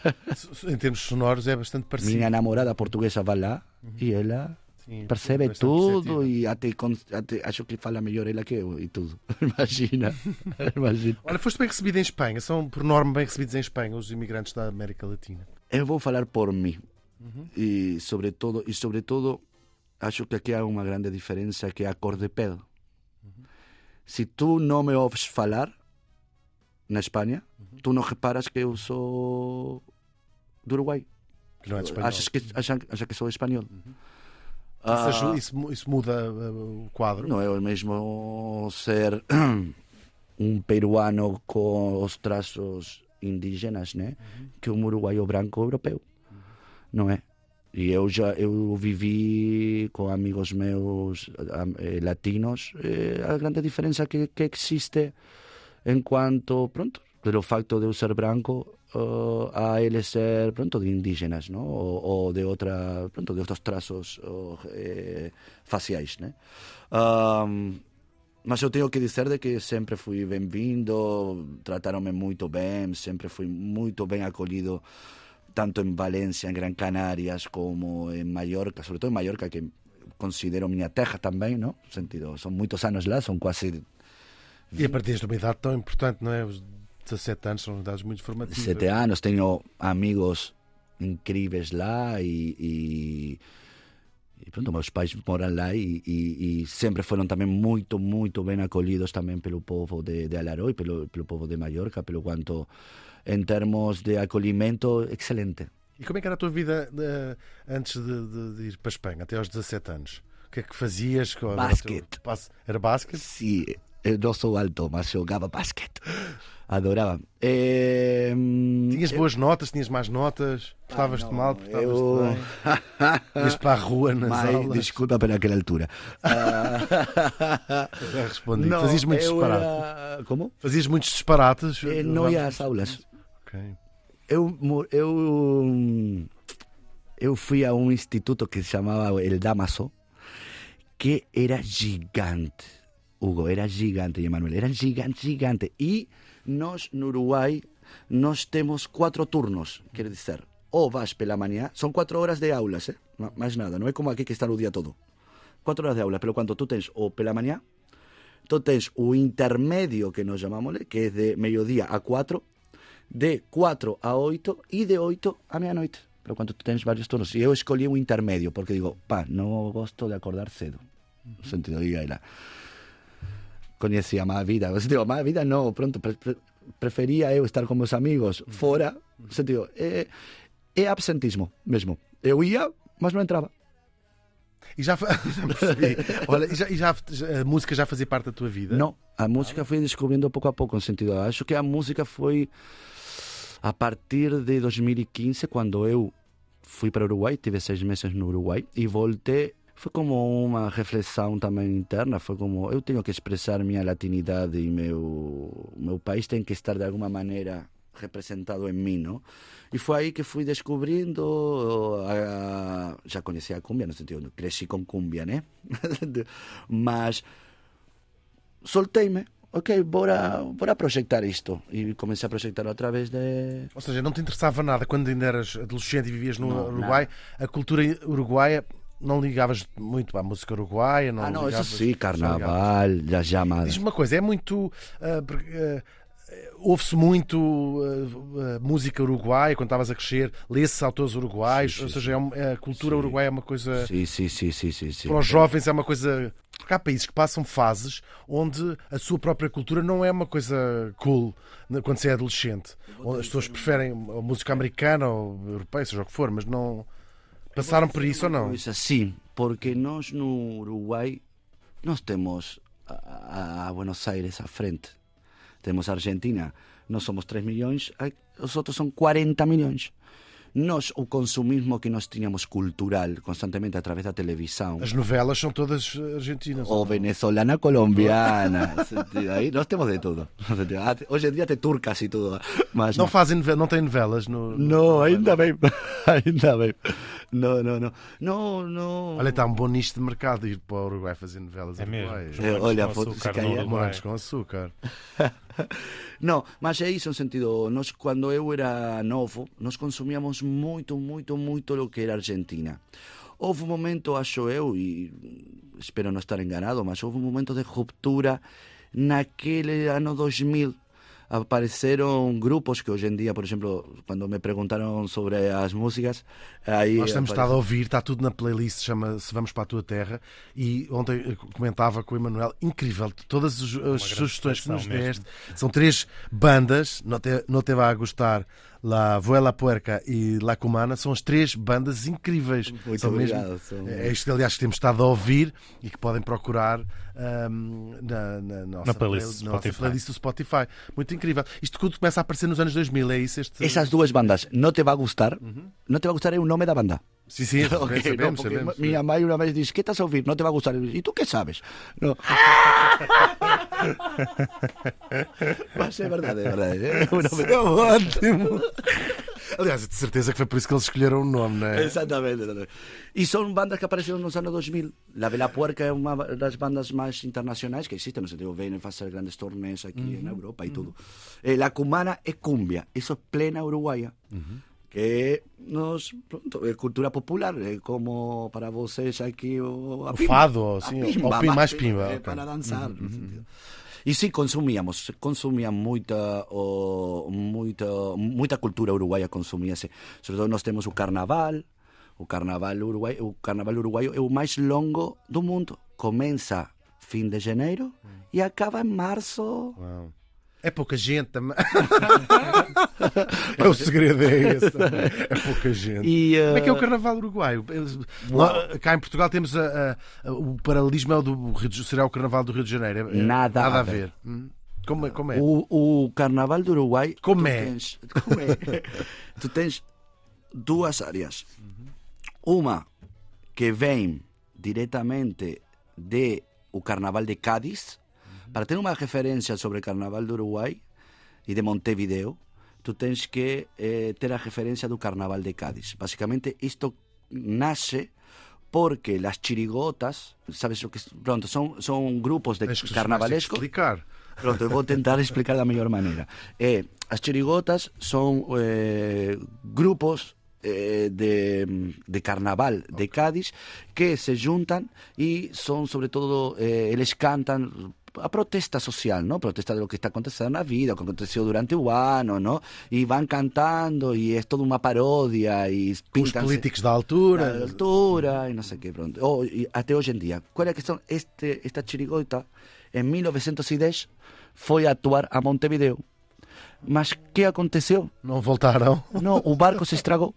<laughs> Em termos sonoros é bastante parecido. Minha namorada portuguesa vai lá e ela Sim, percebe tudo e até, até acho que fala melhor ela que eu e tudo. <laughs> Imagina, <laughs> imagina. Olha, foste bem recebido em Espanha. São, por norma, bem recebidos em Espanha os imigrantes da América Latina. Eu vou falar por mim. E sobretudo, e sobretudo acho que aqui há uma grande diferença que é a cor de pele. Se tu não me ouves falar na Espanha, tu não reparas que eu sou do Uruguai. Que não é de espanhol. Achas que, achas, achas que sou espanhol. Isso, Ah, isso mu- isso muda uh, o quadro. não é o mesmo ser <clears throat> um peruano com os traços indígenas, né? Que um uruguaio branco europeu, não é? E eu já eu vivi com amigos meus eh, latinos eh, a grande diferença que, que existe enquanto pronto pelo facto de eu ser branco eh, a eles ser pronto de indígenas, não? Ou, ou de outra pronto de outros traços oh, eh, faciais, né? Ahm, mas eu tenho que dizer de que sempre fui bem-vindo, trataram-me muito bem, sempre fui muito bem acolhido, tanto em Valência, em Gran Canarias, como em Mallorca, sobretudo em Mallorca, que considero minha terra também, não? No sentido, são muitos anos lá, são quase E a partir de uma idade tão importante, não é? Os 17 anos são idades muito formativas. sete anos, tenho amigos incríveis lá e, e, e pronto, meus pais moram lá e, e, sempre foram também muito, muito bem acolhidos também pelo povo de, de Alaró e pelo, pelo povo de Mallorca, pelo quanto em termos de acolhimento, excelente. E como é que era a tua vida eh, antes de, de- de ir para a Espanha, até aos 17 anos? O que é que fazias? Basquete. Era basquete? Sim, eu não sou alto, mas jogava basquete. <laughs> Adorava. Eh, Tinhas boas notas, tinhas más notas, portavas-te não, mal, portavas-te eu- bem. <laughs> Ias para a rua nas Mas, aulas. desculpa pelaquela altura. Ah, <laughs> Já respondi. não, Fazias muitos disparates. era- Como? Fazias muitos disparates. Eh, não ia às aulas. Ok. Eu, eu, eu fui a um instituto que se chamava El Damaso, que era gigante. Hugo, era gigante, Emanuel, era gigante, gigante. E Nos, no Uruguai, nos temos cuatro turnos, quer dizer, ou vas pela mañá, son cuatro horas de aulas, eh? máis nada, non é como aquí que está o día todo. Cuatro horas de aulas, pero cando tú tens o pela mañá, tú tens o intermedio que nos chamámosle, eh, que é de mediodía a 4, de 4 a 8 e de 8 a medianoite. Pero cando tú tens varios turnos. E eu escolhi un intermedio, porque digo, pá, non gosto de acordar cedo. Mm. Sentido, diga ela. Conhecia má vida. No sentido, má vida não, pronto, pre- eu estar com meus amigos fora. No sentido, é, é absentismo mesmo. Eu ia, mas não entrava. E já, já <laughs> percebi. Olha, e já, e já- a música já fazia parte da tua vida? Não, a música fui descobrindo pouco a pouco, no sentido, acho que a música foi a partir de 2015, quando eu fui para o Uruguai, tive seis meses no Uruguai e voltei. Foi como uma reflexão também interna, foi como eu tenho que expressar minha latinidade e meu meu país tem que estar de alguma maneira representado em mim, não? E foi aí que fui descobrindo, a, já conhecia a cumbia, no sentido, cresci com cumbia, né? <laughs> Mas soltei-me, ok, bora, bora projetar isto. E comecei a projetar outra vez de. Ou seja, não te interessava nada quando ainda eras adolescente e vivias no Não, Uruguai. A cultura uruguaia não ligavas muito à música uruguaia? Não ah, não, isso ligavas- sim, só ligavas- carnaval, as chamadas. Diz-me uma coisa, é muito. porque, ah, Ouve-se muito ah, música uruguaia quando estavas a crescer, lê-se autores uruguaios, Sim, sim, ou seja, é um- a cultura Sim. uruguaia é uma coisa. Sim, sim, sim, sim, sim, sim. Para os jovens é uma coisa. Porque há países que passam fases onde a sua própria cultura não é uma coisa cool né, quando se é adolescente. As pessoas preferem a música americana ou europeia, seja o que for, mas não. Passaram por isso ou não? Pois assim, porque nós no Uruguai nós temos a, a- Buenos Aires à frente. Temos a Argentina, nós somos 3 milhões, os outros são 40 milhões. Nós, o consumismo que nós tínhamos cultural constantemente através da televisão, As novelas são todas argentinas. ou venezolana colombiana, <laughs> aí nós temos de tudo. <laughs> Hoje em dia tem turcas e tudo, mas Não fazem nove- não têm novelas no. Não, ainda bem. <laughs> ainda bem. Não, não, não. Não, não. Olha, está um bom nicho de mercado ir para o Uruguai fazer novelas. É mesmo. É, olha, com foto- açúcar no. Morangos com açúcar. Não, mas é isso no sentido. Nós, quando eu era novo, nós consumíamos muito, muito, muito o que era Argentina. Houve um momento, acho eu, e espero não estar enganado, mas houve um momento de ruptura naquele ano 2000. Apareceram grupos que hoje em dia, por exemplo, quando me perguntaram sobre as músicas, aí Nós temos aparece- estado a ouvir, está tudo na playlist, chama-se Vamos para a Tua Terra. E ontem comentava com o Emanuel, incrível, todas as, sugestões que nos mesmo. deste. São três bandas, não te, não te vai a gostar, La Vuela Puerca e La Cumana, são as três bandas incríveis. Muito são obrigado, são- É isto aliás, que temos estado a ouvir e que podem procurar ahm, na, na nossa, Na playlist na nossa Spotify. playlist do Spotify. Muito incrível. Isto tudo começa a aparecer nos anos 2000, é isso? Este... Esas duas bandas, não te vai gustar, não te vai gustar é o nome da banda. Sim, sim, <laughs> Ok, sabemos, no, sabemos. Minha mãe uma vez disse: ¿Qué estás <laughs> a ouvir? Não te vai gustar. E tu que sabes? Não. Mas é verdade, é verdade. É <laughs> É ótimo! Aliás, de certeza que foi por isso que eles escolheram o nome, não é? Exatamente, exatamente. E são bandas que apareceram nos anos 2000. La Vela Puerca é uma das bandas mais internacionais que existem. Sentido, vêm fazer grandes torneios aqui na Europa e tudo. Eh, La Cumana é cumbia. Isso é plena uruguaia. Que nos, pronto, é cultura popular. É como para vocês aqui o, a O pimba. fado, A assim, ou pim- mais pimba, é ok. Para dançar. sentido. E sim, consumíamos, consumia muita, o, muita, muita cultura uruguaia, consumia-se. Sobretudo nós temos o carnaval, o carnaval uruguaio, o carnaval uruguaio é o mais longo do mundo. Começa fim de janeiro e acaba em março. É pouca gente também. <laughs> é o segredo, é esse. também. É pouca gente. E, Como é que é o carnaval uruguaio? Lá- Cá em Portugal temos a- a- o paralelismo é o do Rio de, será o carnaval do Rio de Janeiro. É- é- Nada nada a a ver. Hum. Como é? Como é? O, o carnaval do Uruguai. Como tu é? Tens, como é? <laughs> tu tens duas áreas. Uma que vem diretamente de o carnaval de Cádiz. Para ter uma referência sobre o carnaval do Uruguai e de Montevideo, tu tens que eh, ter a referência do carnaval de Cádiz. Basicamente, isto nasce porque las chirigotas, sabes o que es? pronto, son son grupos de carnavalescos explicar. Pronto, eu vou tentar explicar da mellor maneira. Eh, as chirigotas son eh, grupos eh, de, de carnaval de Cádiz que se juntan e son sobre todo eh, eles cantan a protesta social, ¿no? Protesta de lo que está acontecendo na vida, o que aconteceu durante o ano, ¿no? E van cantando e é toda uma paródia e Os políticos da da altura. altura e não sei o que, pronto. Oh, até hoje em dia. Qual é a questão? Este, esta chirigota, em 1910, foi atuar a Montevideo. Mas o que aconteceu? Não voltaram. Não, o barco se estragou.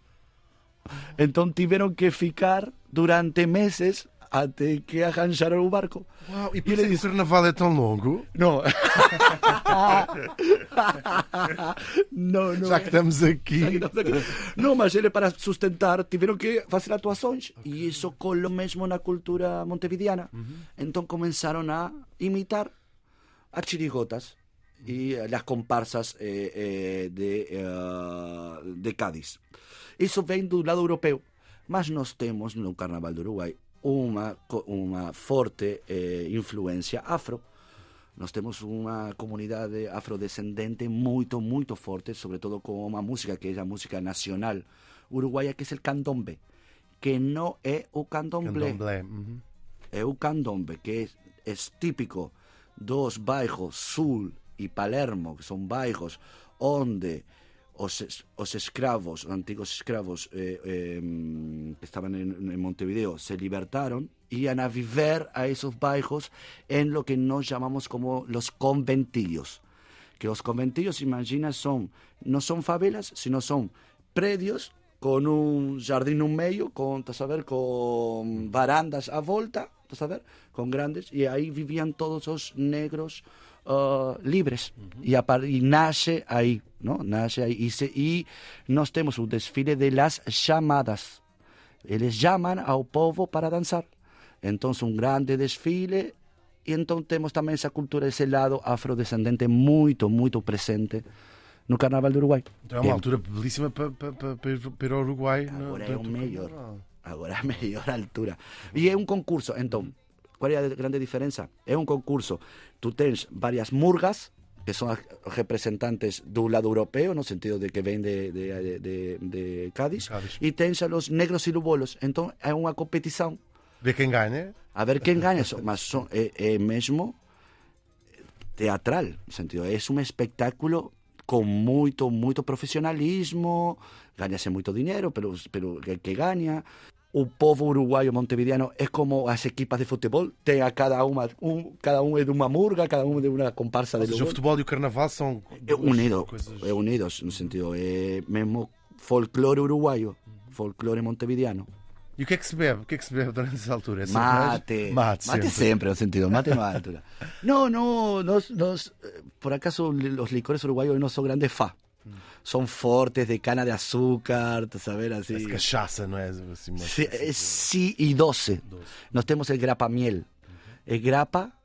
Então tiveram que ficar durante meses até que arranjaram o barco. Uau, e por isso é que o disse- carnaval é tão longo, Não. <laughs> <laughs> não, não. já que estamos aqui. Não, mas ele para sustentar tiveram que fazer atuações e isso colou mesmo na cultura montevideana. Então começaram a imitar as chirigotas e as comparsas eh, eh, de, eh, de Cádiz. Isso vem do lado europeu, mas nós temos no Carnaval do Uruguai uma, co- uma forte eh, influência afro. Nós temos uma comunidade afrodescendente muito, muito forte, sobretudo com uma música que é a música nacional uruguaia, que é o candombe, que não é o candomblé, Candomblé. Uhum. é o candombe, que é, é típico dos bairros Sul e Palermo, que são bairros onde os, es- os escravos, os antigos escravos eh, que estaban en, en Montevideo, se libertaron, iban a viver a esos bairros en lo que nos llamamos como los conventillos. Que los conventillos, imagina, son, no son favelas, sino son predios con un jardín no medio, con, ver, con barandas a volta, con grandes, y ahí vivían todos los negros ah, livres. E, a par- e nasce aí, não? Nasce aí. E, se- e nós temos o desfile de las chamadas. Eles chamam ao povo para dançar. Então, um grande desfile. E então temos também essa cultura, esse lado afrodescendente muito, muito presente no Carnaval do Uruguai. Então é uma altura belíssima para, para, para, para ir- para ir ao Uruguai. no- Agora é durante o melhor. Carnaval. Agora é a melhor altura. E é um concurso, então, qual é a grande diferença? É um concurso. Tu tens várias murgas, que são as representantes do lado europeu, no sentido de que vêm de, de, de, de Cádiz, Cádiz. e tens a los negros e lubolos. Então é uma competição. Ver quem ganha. A ver quem ganha, mas son, é, é mesmo teatral, no sentido, é um espetáculo com muito, muito profissionalismo, ganha-se muito dinheiro, pero que, que ganha. O povo uruguaio montevideano é como as equipas de futebol, tem a cada uma, um, cada um é de uma murga, cada um de uma comparsa Ou de seja, o futebol e o carnaval são. É unido, coisas- é unidos, no sentido, é mesmo folclore uruguaio, folclore montevideano. E o que é que se bebe? O que é que se bebe durante essa altura? É Mate. Mate, Mate sempre. siempre, en sentido. Mate no altura. <laughs> No, no, nos, nos, eh, por acaso los licores uruguayos no son grandes fa. Son fortes, de cana de azúcar, saber así. Parece cachaça? Assim, uma Sí, es sí y doce. Nos tenemos el grapa miel. El grapa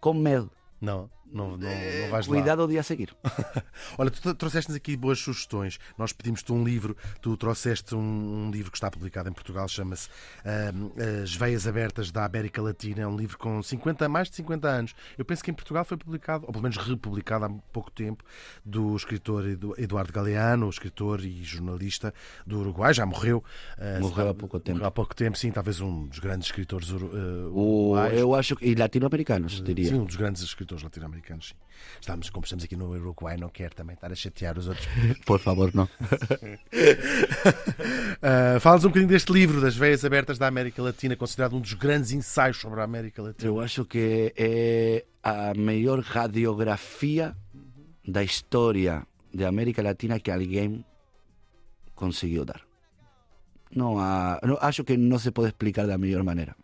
con mel. Não, não, não, não vais lá. Cuidado de a seguir. <laughs> Olha, tu trouxeste-nos aqui boas sugestões. Nós pedimos-te um livro, tu trouxeste um, um livro que está publicado em Portugal, chama-se ahm, As Veias Abertas da América Latina. É um livro com 50, mais de 50 anos. Eu penso que em Portugal foi publicado, ou pelo menos republicado há pouco tempo, do escritor Edu- Eduardo Galeano, escritor e jornalista do Uruguai, já morreu. Ah, Morreu há pouco tempo. Morreu há pouco tempo, sim, talvez um dos grandes escritores uru- ah, O, uruguaios. eu acho que. E latino-americanos, diria. Sim, um dos grandes escritores latino-americanos. Sim. Estamos, como estamos aqui no Uruguai, não quero também estar a chatear os outros. <laughs> Por favor, no. Uh, <laughs> Fala-nos um bocadinho deste livro, Das Veias Abertas da América Latina, considerado um dos grandes ensaios sobre a América Latina. Eu acho que é a melhor radiografia da história da América Latina que alguém conseguiu dar. Não há, não- acho que não se pode explicar da melhor maneira.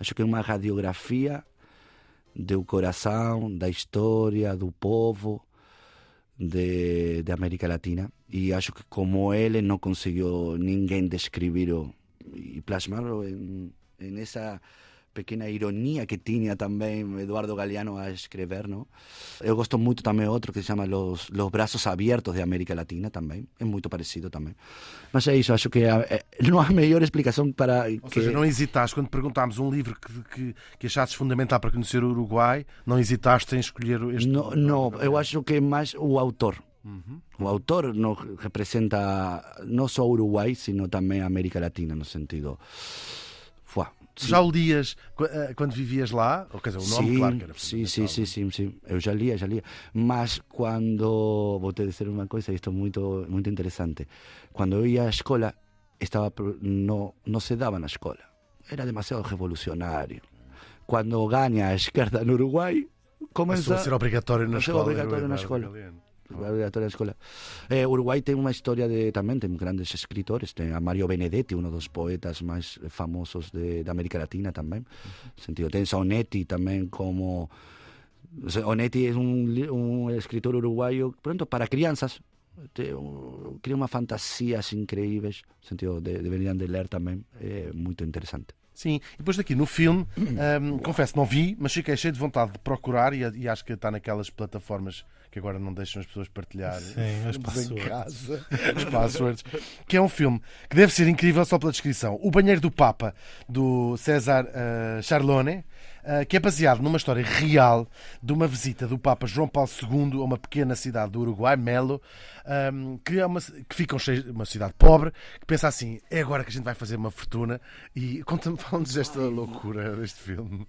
Acho que é uma radiografia do coração, da história, do povo de, de América Latina. E acho que como ele não conseguiu ninguém descrever e plasmar em, em essa pequena ironia que tinha também Eduardo Galeano a escrever, não? Eu gosto muito também outro que se chama Los, Los Braços Abertos de América Latina também, é muito parecido também. Mas é isso, acho que é- é- não há melhor explicação para Ou que... seja, não hesitaste, quando perguntámos um livro que, que, que achasses fundamental para conhecer o Uruguai, não hesitaste em escolher este. No, no, eu acho que é mais o autor. O autor não representa não só o Uruguai, sino também a América Latina, no sentido. Sim. Já o lias eh, quando vivias lá? Ou quer dizer, o nome, sim, claro que era sim, sim, fundamental. sim, sim, sim. Eu já lia, já lia. Mas quando. Vou te dizer uma coisa, isto é muito, muito interessante. Quando eu ia à escola, estava, não, não se dava na escola. Era demasiado revolucionário. Quando ganha a esquerda no Uruguai, começa. Passou a ser obrigatório na escola. obrigatório na Eduardo escola. Na escola. Eh, Uruguai tem uma história de tamén ten grandes escritores, ten a Mario Benedetti, uno dos poetas máis famosos de, de América Latina. No sentido, ten a Onetti tamén como Onetti é un escritor uruguayo pronto para crea unha fantasías increíbles no sentido de, deberían de ler tamén é moito interesante Sim, e depois daqui no filme, hum, confesso, não vi, mas fiquei cheio de vontade de procurar e, e acho que está naquelas plataformas que agora não deixam as pessoas partilhar Sim, as filmes em passwords. casa, as passwords, que é um filme que deve ser incrível só pela descrição. O Banheiro do Papa, do César eh, Charlone, eh, que é baseado numa história real de uma visita do Papa João Paulo II a uma pequena cidade do Uruguai, Melo, hum, que, é uma, que fica um cheio- uma cidade pobre, que pensa assim, é agora que a gente vai fazer uma fortuna. E conta-me, <laughs> fala-nos desta loucura deste filme.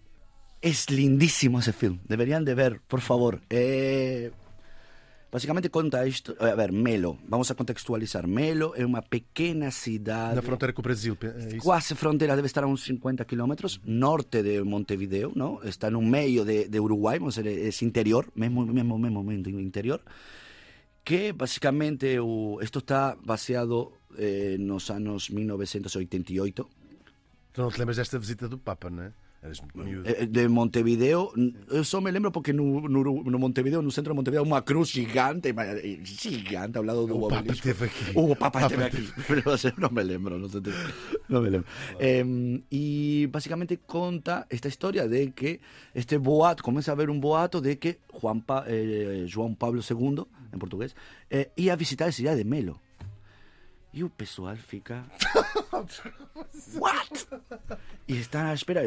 Es lindísimo ese film. Deberían de ver, por favor. Eh, básicamente conta esto. A ver, Melo. Vamos a contextualizar. Melo é uma pequena cidade. Na fronteira com o Brasil, é? Quase fronteira, debe estar a uns 50 kilómetros norte de Montevideo, ¿no? Está no meio de, de Uruguai, vamos dizer, é interior, mesmo, mesmo, mesmo, mesmo interior. Que basicamente o, esto está baseado eh, nos anos 1988. Tu não te lembras desta visita do Papa, não é? Miúdo. Eh, De Montevideo, eu só me lembro porque no, no, no Montevideo, no centro de Montevideo, uma cruz gigante, eh, gigante ao lado do O Papa esteve aqui. O Papa esteve aqui. Não me lembro, sei, não me lembro. Eh, e basicamente conta esta historia de que este boato, começa a haver um boato de que Juan Pa- eh, João Pablo II, em português, eh, ia visitar a cidade de Melo. E o pessoal fica. <laughs> What? E están à espera.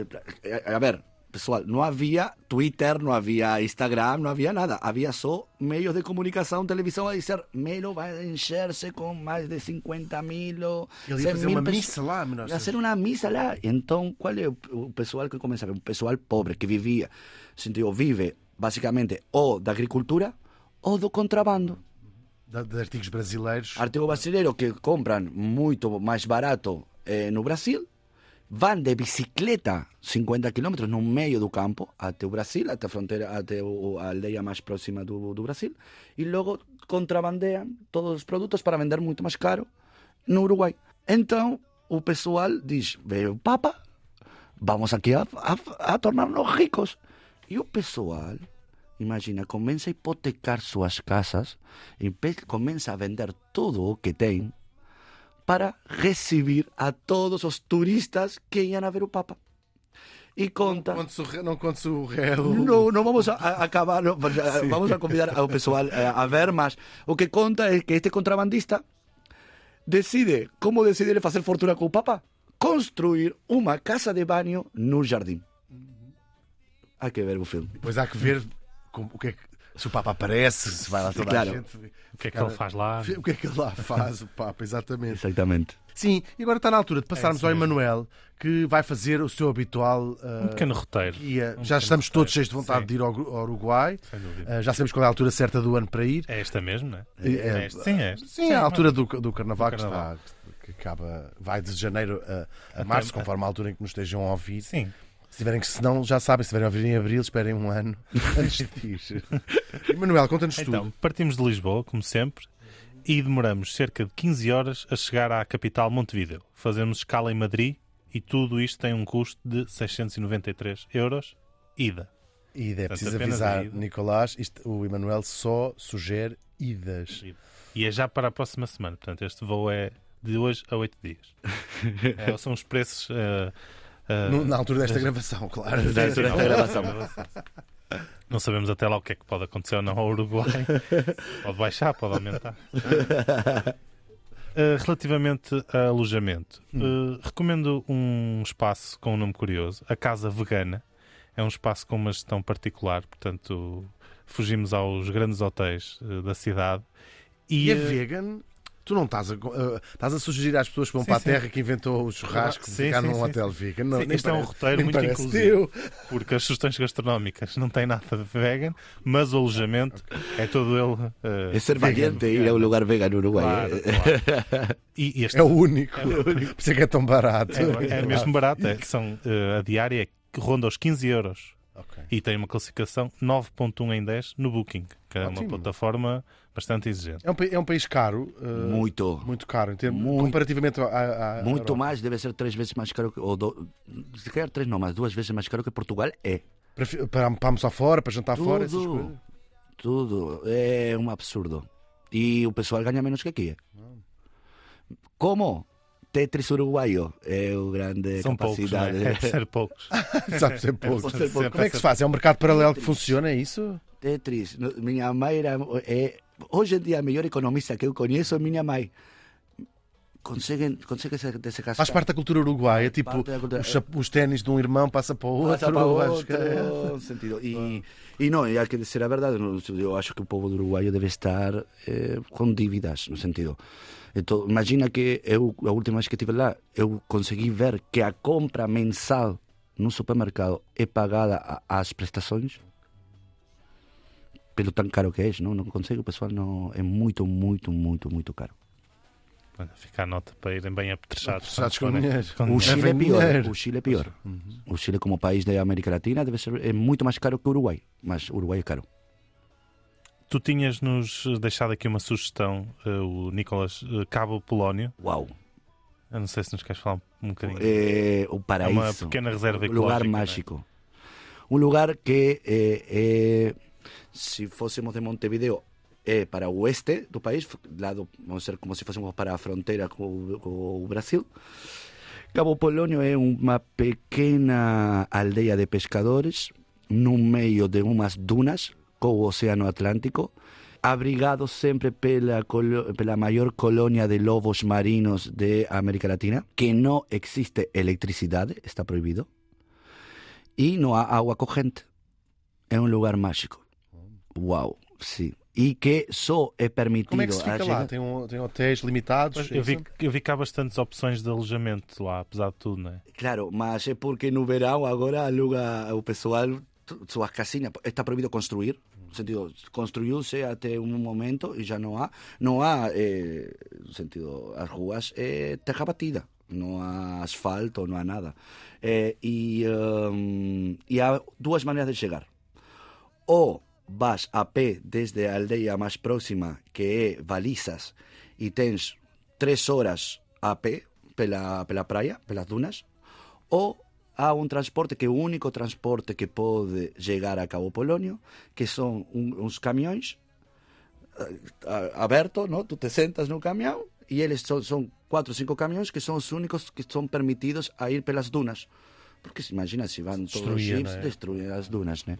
A ver, pessoal, não havia Twitter, não havia Instagram, não havia nada. Havia só meios de comunicação, televisão a dizer Melo vai encher-se com mais de 50 mil Ele 100 ia fazer uma pessoas. missa lá, menor. Ia ser uma missa lá. Então, qual é o, pessoal que começa a ver? Um pessoal pobre que vivia, sentido, vive basicamente ou da agricultura ou do contrabando. De, artigos brasileiros. Artigo brasileiro que compran muito mais barato eh, no Brasil, van de bicicleta 50 km no meio do campo até o Brasil, até a fronteira, até a aldeia mais próxima do, do Brasil, e logo contrabandean todos os produtos para vender muito mais caro no Uruguai. Então, o pessoal diz, veio o Papa, vamos aqui a, a, a tornar-nos ricos. E o pessoal, imagina, começa a hipotecar suas casas, começa a vender tudo o que tem para recibir a todos os turistas que iam a ver o Papa. E conta... Conte-se o re- Não conte-se o réu. No, no vamos a, a acabar, no, <laughs> vamos a convidar ao pessoal eh, a ver, mas o que conta é que este contrabandista decide, como decide ele fazer fortuna com o Papa? Construir uma casa de banho no jardim. Há que ver o filme. Depois há que ver como- o que é que, se o Papa aparece, se vai lá toda Claro. a gente. O que é que ele faz lá? O que é que ele lá faz, o Papa, <laughs> exatamente. Exatamente. Sim, e agora está na altura de passarmos isso ao. Emanuel, que vai fazer o seu habitual uh, Um pequeno roteiro. guia. Um Já pequeno estamos roteiro. todos cheios de vontade Sim, de ir ao, ao Uruguai. Sem dúvida. Uh, já sabemos qual é a altura certa do ano para ir. É esta mesmo, não é? É, É. Sim, é esta. Sim, é a altura do, do Carnaval, Do Carnaval. Que, está, que acaba, vai de janeiro a, a março, conforme a altura em que nos estejam a ouvir. Sim. Se tiverem que, se não, já sabem, se tiverem a ouvir em abril, esperem um ano <laughs> antes de ir. Emanuel, conta-nos Então, tudo. partimos de Lisboa, como sempre, e demoramos cerca de 15 horas a chegar à capital Montevideo. Fazemos escala em Madrid e tudo isto tem um custo de 693 euros ida. E é preciso avisar, ida. Nicolás, isto- o Emanuel só sugere idas. E é já para a próxima semana. Portanto, este voo é de hoje a 8 dias. <laughs> É, são os preços. eh, No- na altura desta gravação, claro. Da altura desta gravação. <laughs> Não sabemos até lá o que é que pode acontecer ou não ao Uruguai. <laughs> pode baixar, pode aumentar. Uh, relativamente a alojamento, uh, recomendo um espaço com um nome curioso, a Casa Vegana. É um espaço com uma gestão particular, portanto, fugimos aos grandes hotéis uh, da cidade. E é uh, vegan? Tu não estás a, uh, estás a sugerir às pessoas que vão Sim, para a sim. terra que inventou o churrasco Sim, ficar sim, num sim, hotel sim. vegan? Não, Sim, nem este é um parece- roteiro muito parece inclusivo. porque as sugestões gastronómicas não têm nada de vegan, mas o alojamento é todo ele. uh, É ser vegan, valiente ir a um lugar vegano no Uruguai. Claro, claro. E, este É o único. Por isso é que é tão barato. é, é mesmo barato. É, <laughs> são, uh, a diária que ronda os 15 euros Ok. e tem uma classificação 9.1 em 10 no Booking, que é uma Ótimo. plataforma bastante exigente. É um, é um país caro. uh, Muito. Muito caro, em termos, Muito. comparativamente à, à- à Muito Europa. mais, deve ser três vezes mais caro que. Ou do, se calhar três não, mas duas vezes mais caro que Portugal é. Para, para, para almoçar fora, para jantar fora, essas Tudo. coisas. Tudo. É um absurdo. E o pessoal ganha menos que aqui. Como? Tetris uruguaio é o grande São poucos, não capacidade. é? É por <laughs> ser poucos. Sabe ser pouco. por ser pouco. Como é que se faz? É um mercado paralelo que funciona, é isso? Tetris. Minha mãe era. É, hoje em dia, a melhor economista que eu conheço é minha mãe. Conseguem, consegue se descascar. Faz parte da cultura uruguaia, tipo cultura- os, os ténis de um irmão passa para o outro. Passa para outro, buscar- sentido. E, e não, e há que dizer a verdade, eu acho que o povo do Uruguai deve estar eh, com dívidas, no sentido. Então, imagina que eu, a última vez que estive lá, eu consegui ver que a compra mensal no supermercado é pagada às prestações pelo tão caro que é, não, não consegue, o pessoal não, é muito, muito, muito, muito caro. Olha, Fica a nota para irem bem apetrechados. Apetrechados com dinheiro. quando- O Chile é pior, o Chile é pior. O Chile como país da América Latina deve ser é muito mais caro que o Uruguai, mas o Uruguai é caro. Tu tinhas-nos deixado aqui uma sugestão, eh, o Nicolas eh, Cabo Polónio. Uau! Eu não sei se nos queres falar Um bocadinho. eh, o é paraíso. uma pequena reserva um lugar ecológica. é? mágico. Um lugar que, eh, eh, se fôssemos de Montevideo, é para oeste do país, lado, vamos ser como se fôssemos para a fronteira com, Brasil. Cabo Polonio é uma pequena aldeia de pescadores no meio de umas dunas com o Oceano Atlântico, abrigado sempre pela, pela maior colônia de lobos marinos de América Latina, que não existe eletricidade, está proibido, e não há água corrente. É um lugar mágico. Uau, sim. E que só é permitido Como é que se a fica lá? Tem, um- tem hotéis limitados? É eu, vi, eu vi que há bastantes opções de alojamento lá, apesar de tudo, não é? Claro, mas é porque no verão agora aluga o pessoal suas casinhas. Está proibido construir. No sentido, construiu-se até um momento e já não há. Não há, eh, no sentido, as ruas é terra batida. Não há asfalto, não há nada. Eh, e, hum, e há duas maneiras de chegar. Ou vas a pé desde a aldeia máis próxima, que é Balizas, e tens tres horas a pé pela, pela praia, pelas dunas, ou há un transporte que é o único transporte que pode chegar a Cabo Polonio, que un, uns camións eh, a- aberto, ¿no? Tú te sentas no camión e eles son, son cuatro ou cinco camións que son os únicos que son permitidos a ir pelas dunas. Porque se imagina se van todos os não é? destruyen as dunas, né?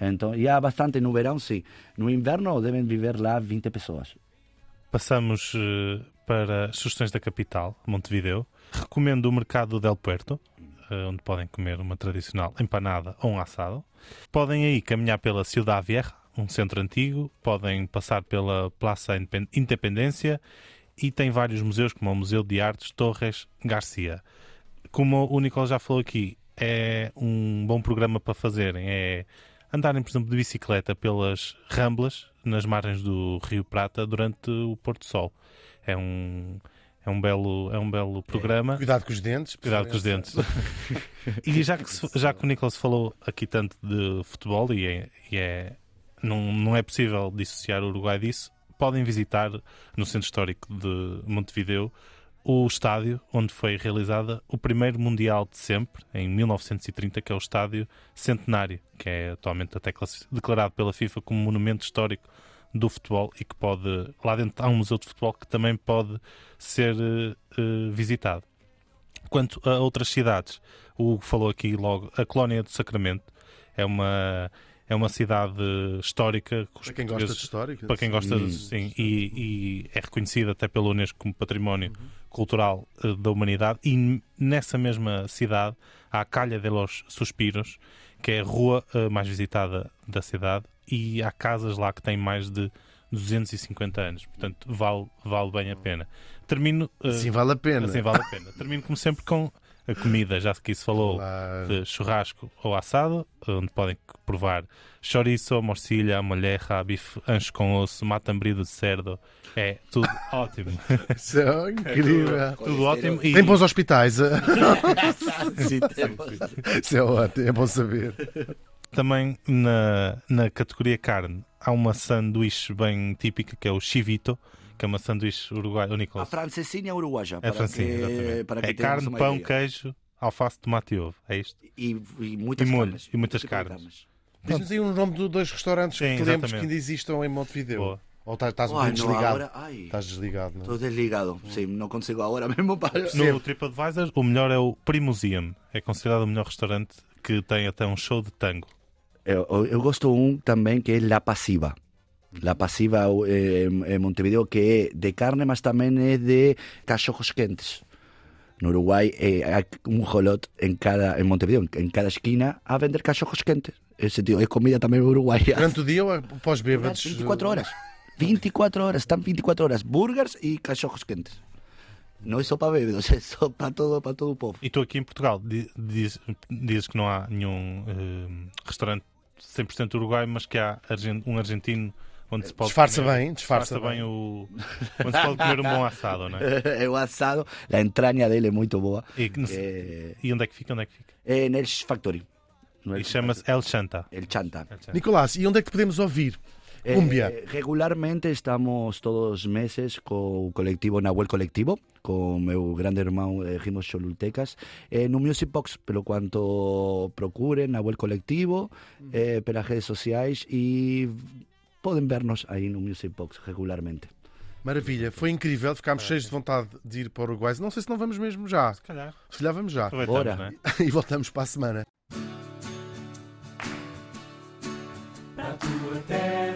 Então, e há bastante no verão, sim. No inverno devem viver lá 20 pessoas. Passamos eh, para sugestões da capital, Montevideo. Recomendo o mercado del Puerto, eh, onde podem comer uma tradicional empanada ou um assado. Podem aí caminhar pela Ciudad Vieja, um centro antigo. Podem passar pela Indepen- Independência e tem vários museus, como o Museu de Artes Torres Garcia. Como o Nicolau já falou aqui, é um bom programa para fazerem. É andarem, por exemplo, de bicicleta pelas ramblas nas margens do Rio Prata durante o Porto do Sol. É um, é um, belo, é um belo programa. Cuidado com os dentes. Cuidado com os dentes. <laughs> e já que, já que o Nicolas falou aqui tanto de futebol e, é, e é- não, não é possível dissociar o Uruguai disso, podem visitar no Centro Histórico de Montevideo o estádio onde foi realizada o primeiro Mundial de sempre, em 1930, que é o Estádio Centenário, que é atualmente até declarado pela FIFA como monumento histórico do futebol e que pode, lá dentro há um museu de futebol que também pode ser eh, visitado. Quanto a outras cidades, o Hugo falou aqui logo, a Colónia do Sacramento é uma, é uma cidade histórica. Para quem gosta de história. para quem gosta de, sim, e, e é reconhecida até pela Unesco como Património Cultural eh, da Humanidade. E nessa mesma cidade há a Calha de los Suspiros, que é a rua eh, mais visitada da cidade, e há casas lá que têm mais de 250 anos. Portanto, vale, vale bem a pena. Termino. eh, Assim vale a pena. assim vale a pena. Termino, como sempre, com a comida, já que isso falou Claro. de churrasco ou assado, onde podem provar chouriço, morcilha, molleja, bife ancho com osso, matambrido de cerdo. É tudo <laughs> ótimo. Isso é incrível. tudo ótimo. E Tem bons hospitais. <laughs> Sim, temos. Isso é ótimo, é bom saber. também na, na categoria carne há uma sanduíche bem típica que é o chivito, que é uma sanduíche uruguaia. A francesinha uruguaia. É para francinha, que, exatamente. para que É carne, uma pão, ideia. queijo, alface, tomate e ovo. É isto? E, e muitas E molho, carnes. e muitas de carnes. Diz-nos aí um nome de dois restaurantes Sim, que exatamente. que ainda existam em Montevideo. Boa. Ou estás, estás um no, desligado? agora, ai, Estás desligado, não é? estou desligado. Sim, não consigo agora <laughs> mesmo para... No TripAdvisor, o melhor é o Primuseum. É considerado o melhor restaurante que tem até um show de tango. Eu, eu- gosto um também que é La Pasiva. La Pasiva eh, em Montevideo, que é de carne, mas também é de cachorros quentes. No Uruguai eh, há um rolote em cada em Montevideo, em cada esquina, a vender cachorros quentes. Esse tipo, é comida também uruguaia. Durante o dia ou após bêbados? 24 horas. 24 horas, están 24 horas. Burgers e cachorros quentes. Não é só para bêbados, é só para todo, para todo o povo. E tu aqui em Portugal di- diz- dizes que não há nenhum eh, restaurante 100% uruguaio, mas que há um argentino onde se pode Disfarça comer- bem, disfarça bem bem. o onde se pode comer um bom assado, não é? <laughs> É o assado, a entranha dele é muito boa. E, É, e onde é que fica? Onde é que fica? é Nels Factory. No E El chama-se El Chanta. El Chanta. Nicolás, e onde é que te podemos ouvir? Eh, Cumbia. eh, regularmente estamos todos os meses co o colectivo Nahuel Colectivo, co o meu grande irmão eh, Rimos Xolultecas, eh, no Music Box, pelo cuanto procuren Nahuel Colectivo, eh, pelas redes sociais e poden vernos aí no Music Box regularmente. Maravilha, foi incrível, ficámos cheios de vontade de ir para o Uruguai. Não sei se não vamos mesmo já. Se calhar. Se calhar vamos já. Bora. não é? <laughs> E voltamos para a semana. Para a tua terra,